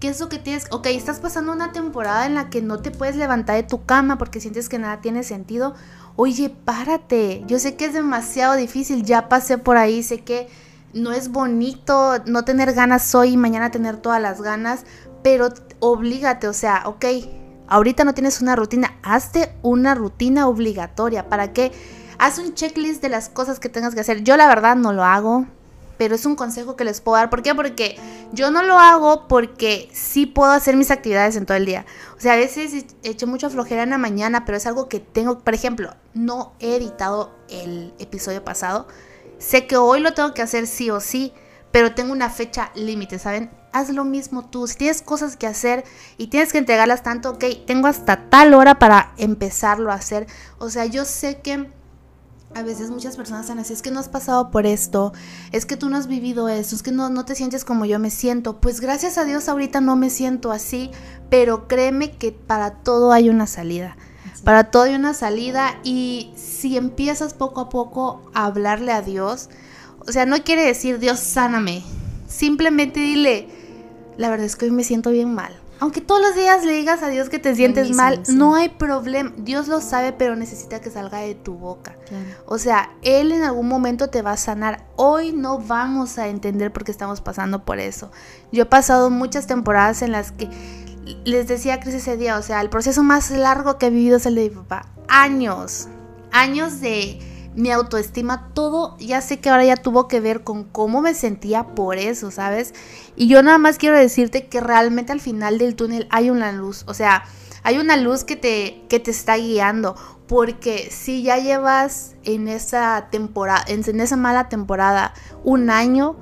¿Qué es lo que tienes? Ok, estás pasando una temporada en la que no te puedes levantar de tu cama porque sientes que nada tiene sentido. Oye, párate. Yo sé que es demasiado difícil, ya pasé por ahí, sé que no es bonito no tener ganas hoy y mañana tener todas las ganas, pero oblígate, o sea, ok, ahorita no tienes una rutina, hazte una rutina obligatoria. ¿Para qué? Haz un checklist de las cosas que tengas que hacer. Yo la verdad no lo hago pero es un consejo que les puedo dar. ¿Por qué? Porque yo no lo hago porque sí puedo hacer mis actividades en todo el día. O sea, a veces he hecho mucha flojera en la mañana, pero es algo que tengo. Por ejemplo, no he editado el episodio pasado. Sé que hoy lo tengo que hacer sí o sí, pero tengo una fecha límite, ¿saben? Haz lo mismo tú. Si tienes cosas que hacer y tienes que entregarlas tanto, ok, tengo hasta tal hora para empezarlo a hacer. O sea, yo sé que a veces muchas personas están así, es que no has pasado por esto, es que tú no has vivido esto, es que no, no te sientes como yo me siento. Pues gracias a Dios ahorita no me siento así, pero créeme que para todo hay una salida. Para todo hay una salida y si empiezas poco a poco a hablarle a Dios, o sea, no quiere decir Dios sáname, simplemente dile, la verdad es que hoy me siento bien mal aunque todos los días le digas a Dios que te sientes mal, no hay problema. Dios lo sabe, pero necesita que salga de tu boca. O sea, Él en algún momento te va a sanar. Hoy no vamos a entender por qué estamos pasando por eso. Yo he pasado muchas temporadas en las que les decía a Cris ese día, o sea, el proceso más largo que he vivido es el de mi papá. Años, años de mi autoestima, todo ya sé que ahora ya tuvo que ver con cómo me sentía por eso, ¿sabes? Y yo nada más quiero decirte que realmente al final del túnel hay una luz, o sea, hay una luz que te, que te está guiando, porque si ya llevas en esa temporada, en esa mala temporada un año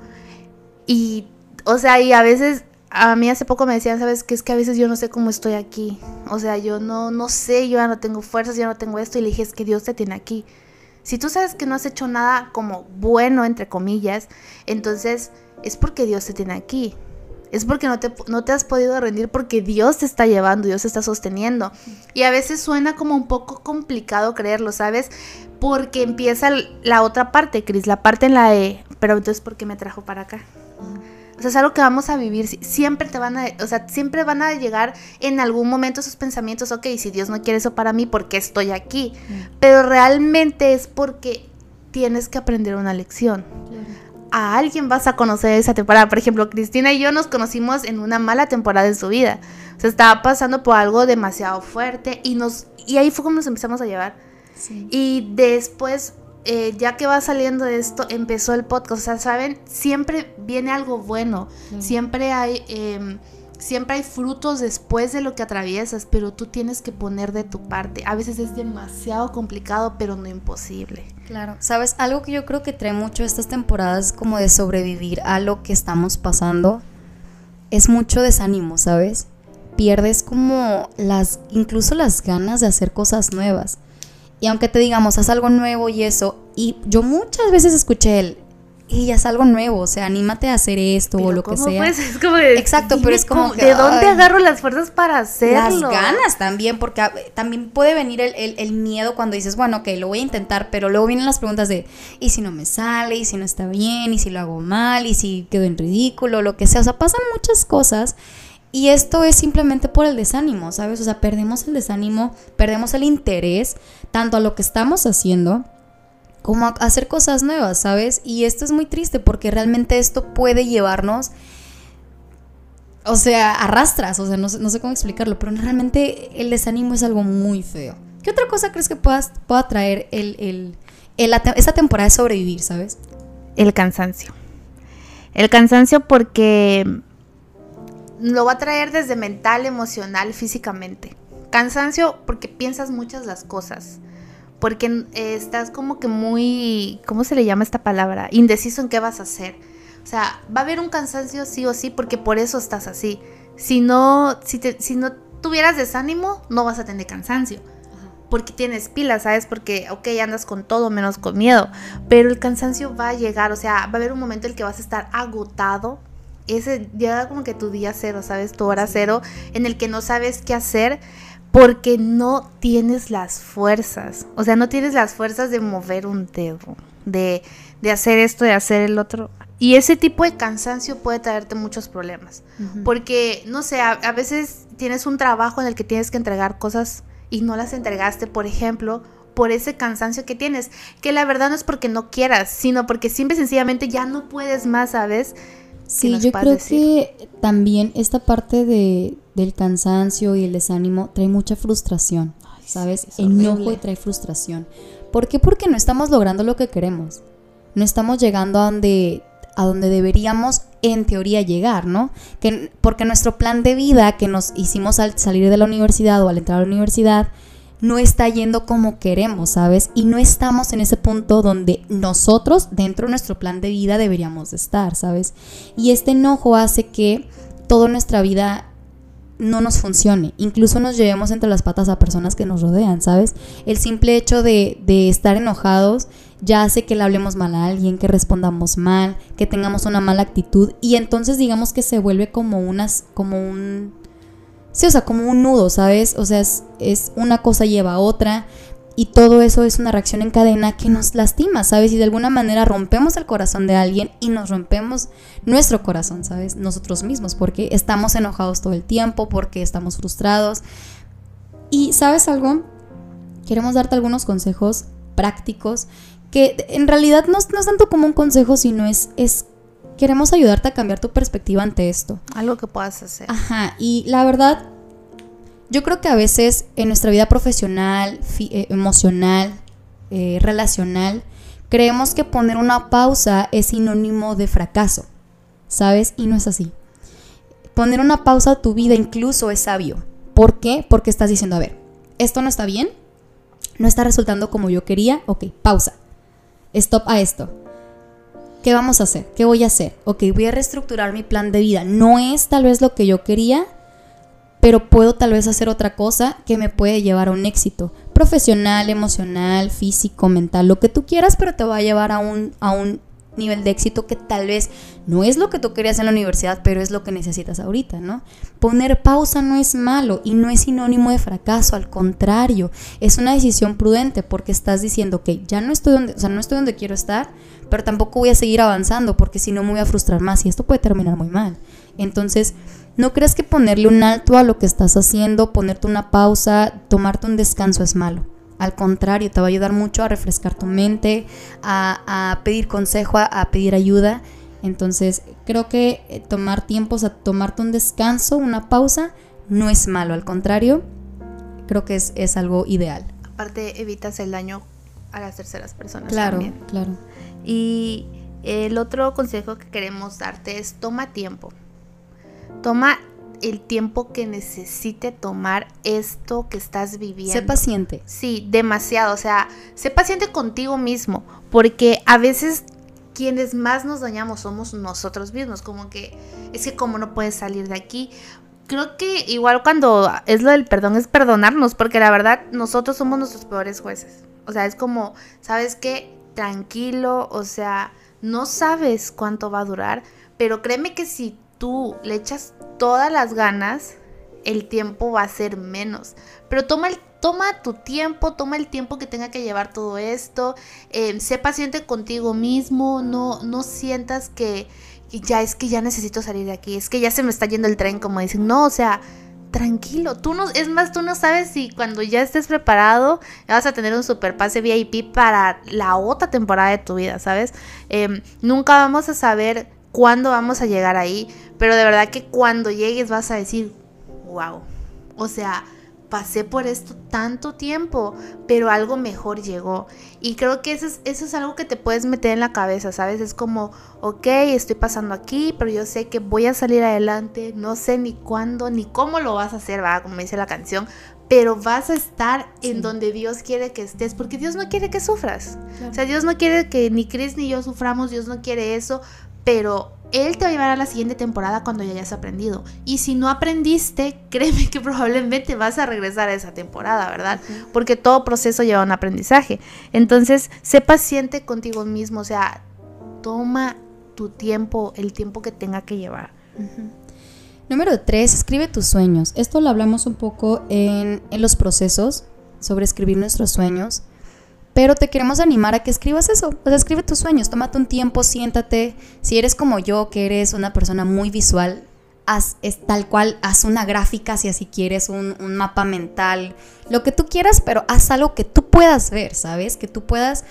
y, o sea, y a veces a mí hace poco me decían, ¿sabes qué? Es que a veces yo no sé cómo estoy aquí. O sea, yo no, no sé, yo ya no tengo fuerzas, yo no tengo esto. Y le dije, es que Dios te tiene aquí. Si tú sabes que no has hecho nada como bueno, entre comillas, entonces es porque Dios te tiene aquí. Es porque no te, no te has podido rendir porque Dios te está llevando, Dios te está sosteniendo. Y a veces suena como un poco complicado creerlo, ¿sabes? Porque empieza la otra parte, Cris, la parte en la de, pero entonces ¿por qué me trajo para acá? O sea, es algo que vamos a vivir. Siempre te van a, o sea, siempre van a llegar en algún momento esos pensamientos, ok, si Dios no quiere eso para mí, ¿por qué estoy aquí? Pero realmente es porque tienes que aprender una lección. A alguien vas a conocer esa temporada. Por ejemplo, Cristina y yo nos conocimos en una mala temporada de su vida. O sea, estaba pasando por algo demasiado fuerte y nos y ahí fue como nos empezamos a llevar. Y después eh, ya que va saliendo de esto, empezó el podcast. O sea, saben, siempre viene algo bueno. Siempre hay. Em, siempre hay frutos después de lo que atraviesas, pero tú tienes que poner de tu parte. A veces es demasiado complicado, pero no imposible. Claro, sabes, algo que yo creo que trae mucho estas temporadas como de sobrevivir a lo que estamos pasando, es mucho desánimo, ¿sabes? Pierdes como las, incluso las ganas de hacer cosas nuevas. Y aunque te digamos, haz algo nuevo y eso, y yo muchas veces escuché el, y es algo nuevo, o sea, anímate a hacer esto o lo que sea. Pues? Es como de, Exacto, pero es como ¿De dónde agarro las fuerzas para hacerlo? Las ganas también, porque también puede venir el, miedo cuando dices, bueno, ok, lo voy a intentar, pero luego vienen las preguntas de, ¿y si no me sale? ¿Y si no está bien? ¿Y si lo hago mal? ¿Y si quedo en ridículo? Lo que sea, o sea, pasan muchas cosas y esto es simplemente por el desánimo, ¿sabes? O sea, perdemos el desánimo, perdemos el interés tanto a lo que estamos haciendo como a hacer cosas nuevas, ¿sabes? Y esto es muy triste porque realmente esto puede llevarnos, o sea, arrastras, o sea, no, sé cómo explicarlo, pero realmente el desánimo es algo muy feo. ¿Qué otra cosa crees que puedas, pueda traer el, esa temporada de sobrevivir, ¿sabes? el cansancio. El cansancio porque lo va a traer desde mental, emocional, físicamente. Cansancio porque piensas muchas las cosas. Porque eh, estás como que muy, ¿cómo se le llama esta palabra? Indeciso en qué vas a hacer. O sea, va a haber un cansancio sí o sí porque por eso estás así. Si no, si, si no tuvieras desánimo, no vas a tener cansancio porque tienes pilas, ¿sabes? Porque, ok, andas con todo menos con miedo, pero el cansancio va a llegar, o sea, va a haber un momento en el que vas a estar agotado. Ese llega como que tu día cero, ¿sabes? Tu hora cero, en el que no sabes qué hacer porque no tienes las fuerzas. O sea, no tienes las fuerzas de mover un dedo, de, de hacer esto, de hacer el otro. Y ese tipo de cansancio puede traerte muchos problemas. Porque, no sé, a, veces tienes un trabajo en el que tienes que entregar cosas y no las entregaste, por ejemplo, por ese cansancio que tienes, que la verdad no es porque no quieras, sino porque simple y sencillamente ya no puedes más, ¿sabes? Sí, yo creo que también esta parte de, del cansancio y el desánimo trae mucha frustración, ¿sabes? Enojo y trae frustración. ¿Por qué? Porque no estamos logrando lo que queremos. No estamos llegando a donde, a donde deberíamos en teoría llegar, ¿no? Que, porque nuestro plan de vida que nos hicimos al salir de la universidad o al entrar a la universidad no está yendo como queremos, ¿sabes? Y no estamos en ese punto donde nosotros, dentro de nuestro plan de vida, deberíamos estar, ¿sabes? Y este enojo hace que toda nuestra vida no nos funcione. Incluso nos llevemos entre las patas a personas que nos rodean, ¿sabes? El simple hecho de, de estar enojados ya hace que le hablemos mal a alguien, que respondamos mal, que tengamos una mala actitud y entonces digamos que se vuelve como unas, como un, sí, o sea, como un nudo, ¿sabes? O sea, es, una cosa lleva a otra y todo eso es una reacción en cadena que nos lastima, ¿sabes? Y de alguna manera rompemos el corazón de alguien y nos rompemos nuestro corazón, ¿sabes? Nosotros mismos, porque estamos enojados todo el tiempo, porque estamos frustrados. Y ¿sabes algo? Queremos darte algunos consejos prácticos que en realidad no, es tanto como un consejo, sino es, es queremos ayudarte a cambiar tu perspectiva ante esto. Algo que puedas hacer. Ajá, y la verdad, yo creo que a veces en nuestra vida profesional, eh, emocional, eh, relacional, creemos que poner una pausa es sinónimo de fracaso, ¿sabes? Y no es así. Poner una pausa a tu vida incluso es sabio. ¿Por qué? Porque estás diciendo, a ver, esto no está bien, no está resultando como yo quería, ok, pausa stop a esto. ¿Qué vamos a hacer? ¿Qué voy a hacer? Ok, voy a reestructurar mi plan de vida. No es tal vez lo que yo quería, pero puedo tal vez hacer otra cosa que me puede llevar a un éxito profesional, emocional, físico, mental, lo que tú quieras, pero te va a llevar a un, a un nivel de éxito que tal vez no es lo que tú querías en la universidad, pero es lo que necesitas ahorita, ¿no? Poner pausa no es malo y no es sinónimo de fracaso, al contrario, es una decisión prudente porque estás diciendo que ya no estoy donde, o sea, no estoy donde quiero estar, pero tampoco voy a seguir avanzando porque si no me voy a frustrar más y esto puede terminar muy mal. Entonces, no creas que ponerle un alto a lo que estás haciendo, ponerte una pausa, tomarte un descanso es malo al contrario, te va a ayudar mucho a refrescar tu mente, a, pedir consejo, a, pedir ayuda. Entonces, creo que eh, tomar tiempo, o sea, tomarte un descanso, una pausa, no es malo. Al contrario, creo que es, algo ideal. Aparte, evitas el daño a las terceras personas. Claro, claro. Y el otro consejo que queremos darte es toma tiempo. Toma el tiempo que necesite tomar esto que estás viviendo. Sé paciente. Sí, demasiado. O sea, sé paciente contigo mismo, porque a veces quienes más nos dañamos somos nosotros mismos. Como que es que como no puedes salir de aquí. Creo que igual cuando es lo del perdón es perdonarnos, porque la verdad nosotros somos nuestros peores jueces. O sea, es como, ¿sabes qué? Tranquilo, o sea, no sabes cuánto va a durar, pero créeme que si tú le echas todas las ganas, el tiempo va a ser menos. Pero toma, el, toma tu tiempo, toma el tiempo que tenga que llevar todo esto. Eh, sé paciente contigo mismo, no, no sientas que, ya es que ya necesito salir de aquí, es que ya se me está yendo el tren, como dicen. No, o sea, tranquilo. Tú no, es más, tú no sabes si cuando ya estés preparado vas a tener un super pase VIP para la otra temporada de tu vida, ¿sabes? Em, nunca vamos a saber cuándo vamos a llegar ahí, pero de verdad que cuando llegues vas a decir, wow. O sea, pasé por esto tanto tiempo, pero algo mejor llegó. Y creo que eso es, eso es algo que te puedes meter en la cabeza, ¿sabes? Es como, ok, estoy pasando aquí, pero yo sé que voy a salir adelante, no sé ni cuándo, ni cómo lo vas a hacer, va, como dice la canción, pero vas a estar en donde Dios quiere que estés, porque Dios no quiere que sufras. O sea, Dios no quiere que ni Chris ni yo suframos, Dios no quiere eso, pero él te va a llevar a la siguiente temporada cuando ya hayas aprendido. Y si no aprendiste, créeme que probablemente vas a regresar a esa temporada, ¿verdad? Porque todo proceso lleva un aprendizaje. Entonces, sé paciente contigo mismo, o sea, toma tu tiempo, el tiempo que tenga que llevar. Número tres, escribe tus sueños. Esto lo hablamos un poco en, en los procesos sobre escribir nuestros sueños. Pero te queremos animar a que escribas eso. O sea, escribe tus sueños, tómate un tiempo, siéntate. Si eres como yo, que eres una persona muy visual, haz tal cual, haz una gráfica si así quieres, un, un, mapa mental, lo que tú quieras, pero haz algo que tú puedas ver, ¿sabes? Que tú puedas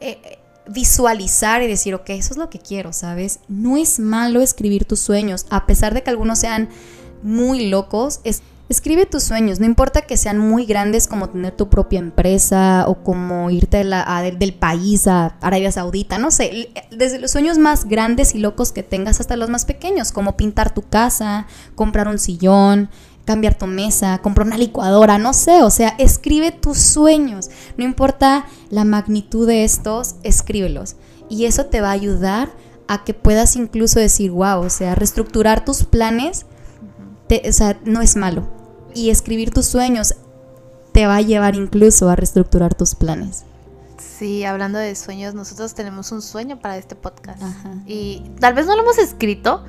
eh, visualizar y decir, ok, eso es lo que quiero, ¿sabes? No es malo escribir tus sueños, a pesar de que algunos sean muy locos, es Escribe tus sueños, no importa que sean muy grandes como tener tu propia empresa o como irte del país a Arabia Saudita, no sé, desde los sueños más grandes y locos que tengas hasta los más pequeños, como pintar tu casa, comprar un sillón, cambiar tu mesa, comprar una licuadora, no sé, o sea, escribe tus sueños, no importa la magnitud de estos, escríbelos. Y eso te va a ayudar a que puedas incluso decir, wow, o sea, reestructurar tus planes, o sea, no es malo y escribir tus sueños te va a llevar incluso a reestructurar tus planes. Sí, hablando de sueños, nosotros tenemos un sueño para este podcast. Y tal vez no lo hemos escrito,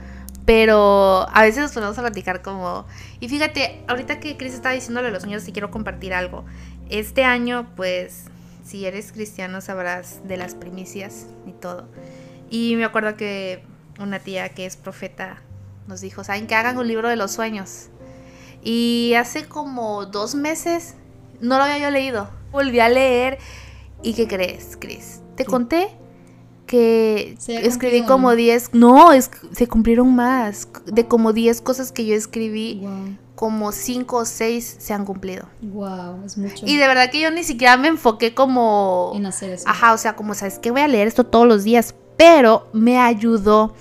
pero a veces nos ponemos a platicar como... Y fíjate, ahorita que Chris está diciéndole los sueños, sí quiero compartir algo. Este año, pues, si eres cristiano sabrás de las primicias y todo. Y me acuerdo que una tía que es profeta nos dijo, ¿saben que hagan un libro de los sueños? Y hace como dos meses no lo había yo leído. Volví a leer. ¿Y qué crees, Chris? Te conté que escribí como 10. No, se cumplieron más. De como 10 cosas que yo escribí, como 5 o 6 se han cumplido. Wow, es mucho. Y de verdad que yo ni siquiera me enfoqué como. En hacer eso. Ajá, o sea, como sabes que voy a leer esto todos los días. Pero me ayudó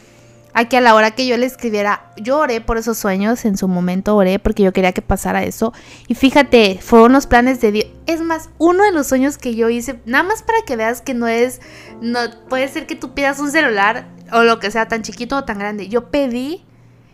a que a la hora que yo le escribiera, yo oré por esos sueños, en su momento oré porque yo quería que pasara eso. Y fíjate, fueron los planes de Dios. Es más, uno de los sueños que yo hice, nada más para que veas que no es, no puede ser que tú pidas un celular o lo que sea tan chiquito o tan grande. Yo pedí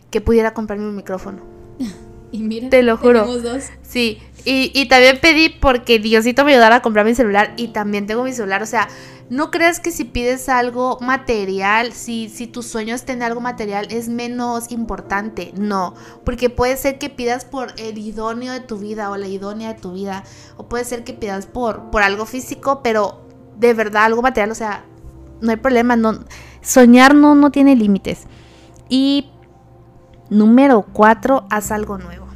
que pudiera comprarme un micrófono. Y mira, te lo juro. Dos. Sí, y, también pedí porque Diosito me ayudara a comprar mi celular y también tengo mi celular, o sea, no creas que si pides algo material, si, si tus sueños tienen algo material es menos importante. No, porque puede ser que pidas por el idóneo de tu vida o la idónea de tu vida. O puede ser que pidas por, por algo físico, pero de verdad algo material, o sea, no hay problema. No, soñar no, no tiene límites. Y número cuatro, haz algo nuevo.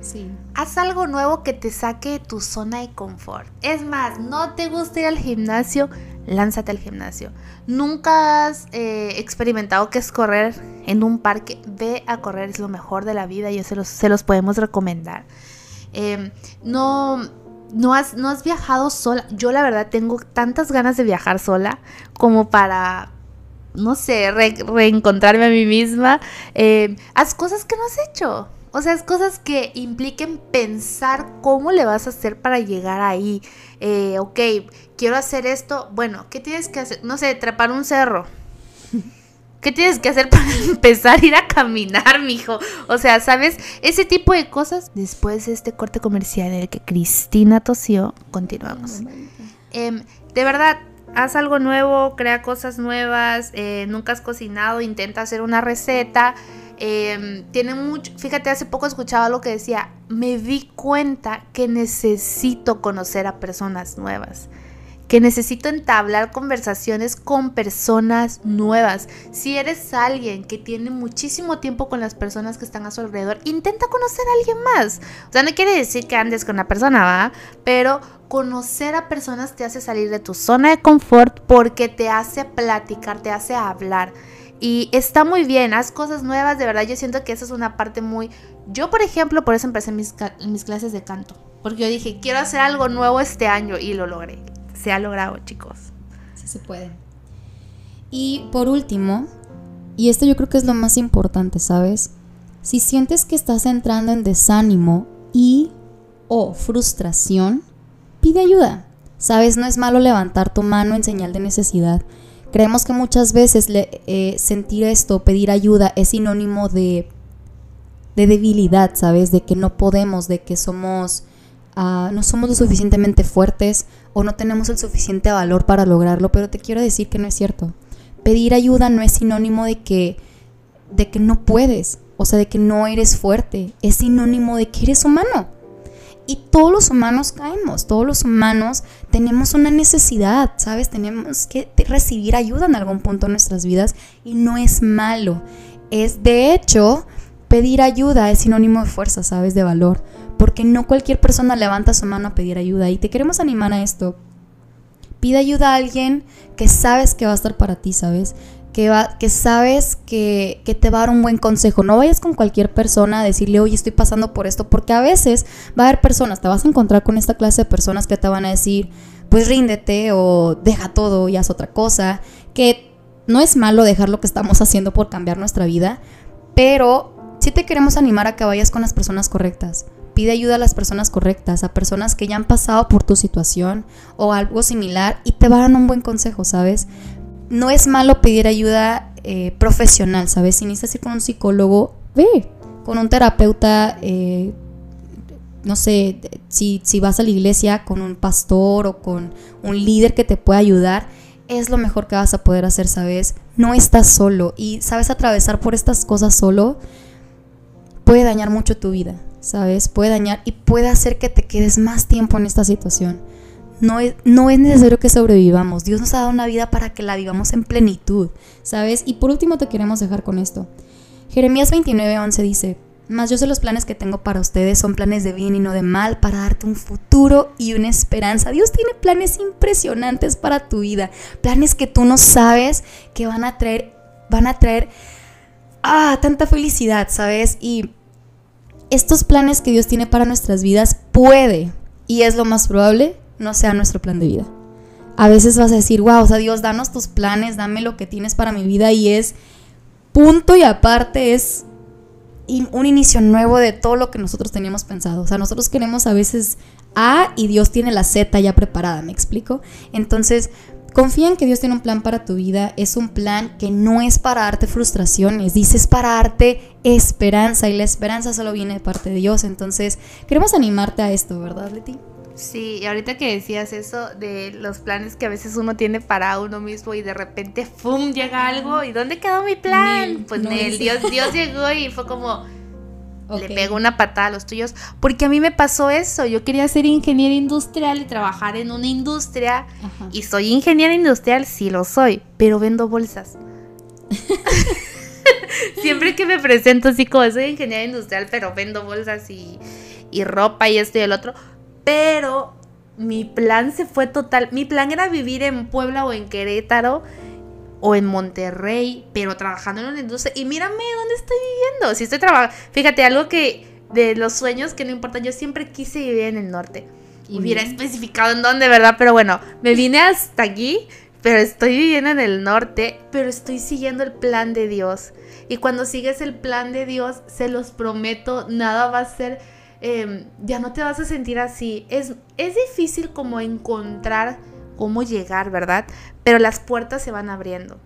Sí. Haz algo nuevo que te saque de tu zona de confort. Es más, no te gusta ir al gimnasio, lánzate al gimnasio. Nunca has eh, experimentado que es correr en un parque, ve a correr, es lo mejor de la vida y se los, se los podemos recomendar. Em, no, no, has, no has viajado sola. Yo la verdad tengo tantas ganas de viajar sola como para no sé, reencontrarme a mí misma. Em, haz cosas que no has hecho. O sea, es cosas que impliquen pensar cómo le vas a hacer para llegar ahí. Eh, ok, quiero hacer esto. Bueno, ¿qué tienes que hacer? No sé, trepar un cerro. ¿Qué tienes que hacer para empezar a ir a caminar, mijo? O sea, ¿sabes? Ese tipo de cosas. Después de este corte comercial en el que Cristina tosió, continuamos. Em, de verdad, haz algo nuevo, crea cosas nuevas. Eh, nunca has cocinado, intenta hacer una receta. Em, tiene mucho, fíjate, hace poco escuchaba lo que decía, me di cuenta que necesito conocer a personas nuevas, que necesito entablar conversaciones con personas nuevas. Si eres alguien que tiene muchísimo tiempo con las personas que están a su alrededor, intenta conocer a alguien más. O sea, no quiere decir que andes con una persona, ¿va? Pero conocer a personas te hace salir de tu zona de confort porque te hace platicar, te hace hablar. Y está muy bien, haz cosas nuevas, de verdad yo siento que esa es una parte muy... Yo, por ejemplo, por eso empecé mis, clases de canto, porque yo dije, quiero hacer algo nuevo este año y lo logré. Se ha logrado, chicos. Sí se puede. Y por último, y esto yo creo que es lo más importante, ¿sabes? Si sientes que estás entrando en desánimo y o frustración, pide ayuda. Sabes, no es malo levantar tu mano en señal de necesidad. Creemos que muchas veces eh, sentir esto, pedir ayuda, es sinónimo de, de debilidad, ¿sabes? De que no podemos, de que somos, uh, no somos lo suficientemente fuertes o no tenemos el suficiente valor para lograrlo, pero te quiero decir que no es cierto. Pedir ayuda no es sinónimo de que, de que no puedes, o sea, de que no eres fuerte, es sinónimo de que eres humano. Y todos los humanos caemos, todos los humanos tenemos una necesidad, ¿sabes? Tenemos que recibir ayuda en algún punto de nuestras vidas y no es malo. Es de hecho, pedir ayuda es sinónimo de fuerza, ¿sabes? De valor. Porque no cualquier persona levanta su mano a pedir ayuda. Y te queremos animar a esto. Pide ayuda a alguien que sabes que va a estar para ti, ¿sabes? Que, sabes que, que, te va a dar un buen consejo. No vayas con cualquier persona a decirle, oye, estoy pasando por esto, porque a veces va a haber personas, te vas a encontrar con esta clase de personas que te van a decir, pues ríndete o deja todo y haz otra cosa, que no es malo dejar lo que estamos haciendo por cambiar nuestra vida, pero sí te queremos animar a que vayas con las personas correctas. Pide ayuda a las personas correctas, a personas que ya han pasado por tu situación o algo similar y te van a dar un buen consejo, ¿sabes? No es malo pedir ayuda eh, profesional, ¿sabes? Si necesitas ir con un psicólogo, ve, con un terapeuta, eh, no sé, si, si vas a la iglesia con un pastor o con un líder que te pueda ayudar, es lo mejor que vas a poder hacer, ¿sabes? No estás solo y sabes atravesar por estas cosas solo puede dañar mucho tu vida, ¿sabes? Puede dañar y puede hacer que te quedes más tiempo en esta situación. No es, necesario que sobrevivamos. Dios nos ha dado una vida para que la vivamos en plenitud, ¿sabes? Y por último te queremos dejar con esto. Jeremías 29:11 dice, mas yo sé los planes que tengo para ustedes son planes de bien y no de mal, para darte un futuro y una esperanza. Dios tiene planes impresionantes para tu vida, planes que tú no sabes que van a traer, van a traer, ah, tanta felicidad, ¿sabes? Y estos planes que Dios tiene para nuestras vidas puede, y es lo más probable, no sea nuestro plan de vida. A veces vas a decir, wow, o sea, Dios, danos tus planes, dame lo que tienes para mi vida y es punto y aparte es un inicio nuevo de todo lo que nosotros teníamos pensado. O sea, nosotros queremos a veces A y Dios tiene la Z ya preparada, ¿me explico? Entonces, confía en que Dios tiene un plan para tu vida. Es un plan que no es para darte frustraciones, dice es para darte esperanza y la esperanza solo viene de parte de Dios. Entonces, queremos animarte a esto, ¿verdad, Leti? Sí, y ahorita que decías eso de los planes que a veces uno tiene para uno mismo y de repente ¡fum! llega algo y ¿dónde quedó mi plan? pues el Dios, Dios llegó y fue como le pegó una patada a los tuyos, porque a mí me pasó eso, yo quería ser ingeniera industrial y trabajar en una industria y soy ingeniera industrial, sí lo soy, pero vendo bolsas. Siempre que me presento así como soy ingeniera industrial, pero vendo bolsas y, y ropa y esto y el otro, pero mi plan se fue total. Mi plan era vivir en Puebla o en Querétaro o en Monterrey, pero trabajando en una industria. Y mírame dónde estoy viviendo. Si estoy trabajando. Fíjate, algo que de los sueños que no importa. Yo siempre quise vivir en el norte. Y Hubiera especificado en dónde, ¿verdad? Pero bueno, me vine hasta aquí, pero estoy viviendo en el norte, pero estoy siguiendo el plan de Dios. Y cuando sigues el plan de Dios, se los prometo, nada va a ser Em, ya no te vas a sentir así. Es, es difícil como encontrar cómo llegar, ¿verdad? Pero las puertas se van abriendo.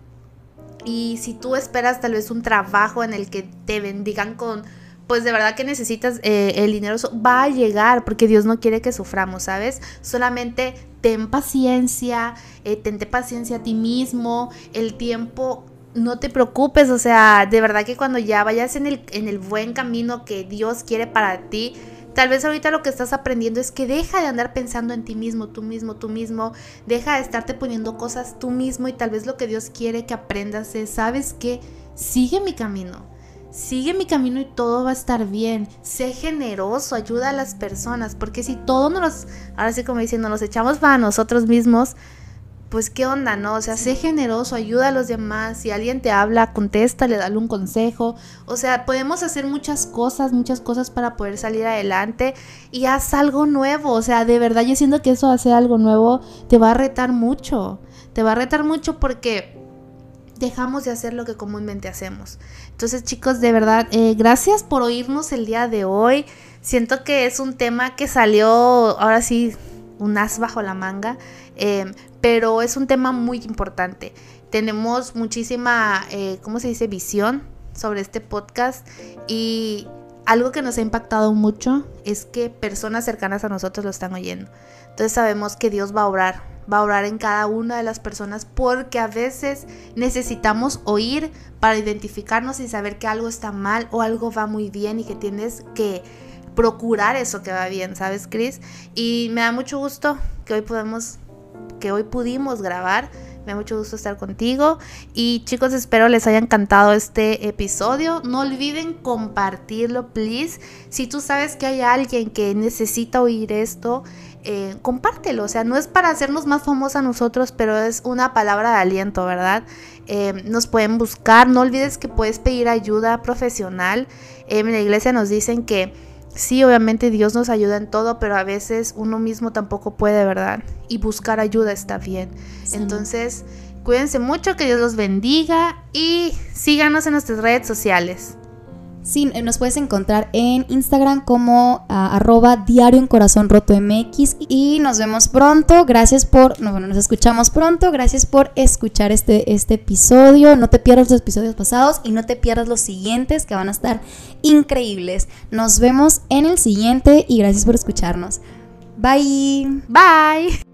Y si tú esperas tal vez un trabajo en el que te bendigan con, pues de verdad que necesitas eh, el dinero, va a llegar porque Dios no quiere que suframos, ¿sabes? Solamente ten paciencia, eh, tente paciencia a ti mismo, el tiempo no te preocupes, o sea, de verdad que cuando ya vayas en el, en el buen camino que Dios quiere para ti, tal vez ahorita lo que estás aprendiendo es que deja de andar pensando en ti mismo, tú mismo, tú mismo, deja de estarte poniendo cosas tú mismo y tal vez lo que Dios quiere que aprendas es, ¿sabes qué? Sigue mi camino. Sigue mi camino y todo va a estar bien. Sé generoso, ayuda a las personas, porque si todo nos, ahora sí como diciendo, nos echamos para nosotros mismos, pues qué onda, ¿no? O sea, sé generoso, ayuda a los demás, si alguien te habla, contéstale, dale un consejo. O sea, podemos hacer muchas cosas, muchas cosas para poder salir adelante y haz algo nuevo. O sea, de verdad yo siento que eso hacer algo nuevo te va a retar mucho. Te va a retar mucho porque dejamos de hacer lo que comúnmente hacemos. Entonces, chicos, de verdad, eh, gracias por oírnos el día de hoy. Siento que es un tema que salió, ahora sí, un as bajo la manga. Eh, pero es un tema muy importante. Tenemos muchísima, eh, ¿cómo se dice?, visión sobre este podcast y algo que nos ha impactado mucho es que personas cercanas a nosotros lo están oyendo. Entonces sabemos que Dios va a obrar, va a obrar en cada una de las personas porque a veces necesitamos oír para identificarnos y saber que algo está mal o algo va muy bien y que tienes que procurar eso que va bien, ¿sabes, Chris? Y me da mucho gusto que hoy podemos que hoy pudimos grabar. Me da mucho gusto estar contigo. Y chicos, espero les haya encantado este episodio. No olviden compartirlo, please. Si tú sabes que hay alguien que necesita oír esto, eh, compártelo. O sea, no es para hacernos más famosos a nosotros, pero es una palabra de aliento, ¿verdad? Eh, nos pueden buscar. No olvides que puedes pedir ayuda profesional. en la iglesia nos dicen que sí, obviamente Dios nos ayuda en todo, pero a veces uno mismo tampoco puede, ¿verdad? Y buscar ayuda está bien. Entonces, cuídense mucho, que Dios los bendiga y síganos en nuestras redes sociales. Sí, nos puedes encontrar en Instagram como ah, arroba diario en corazón roto MX y nos vemos pronto. Gracias por, no, bueno, nos escuchamos pronto. Gracias por escuchar este, este episodio. No te pierdas los episodios pasados y no te pierdas los siguientes que van a estar increíbles. Nos vemos en el siguiente y gracias por escucharnos. Bye. Bye.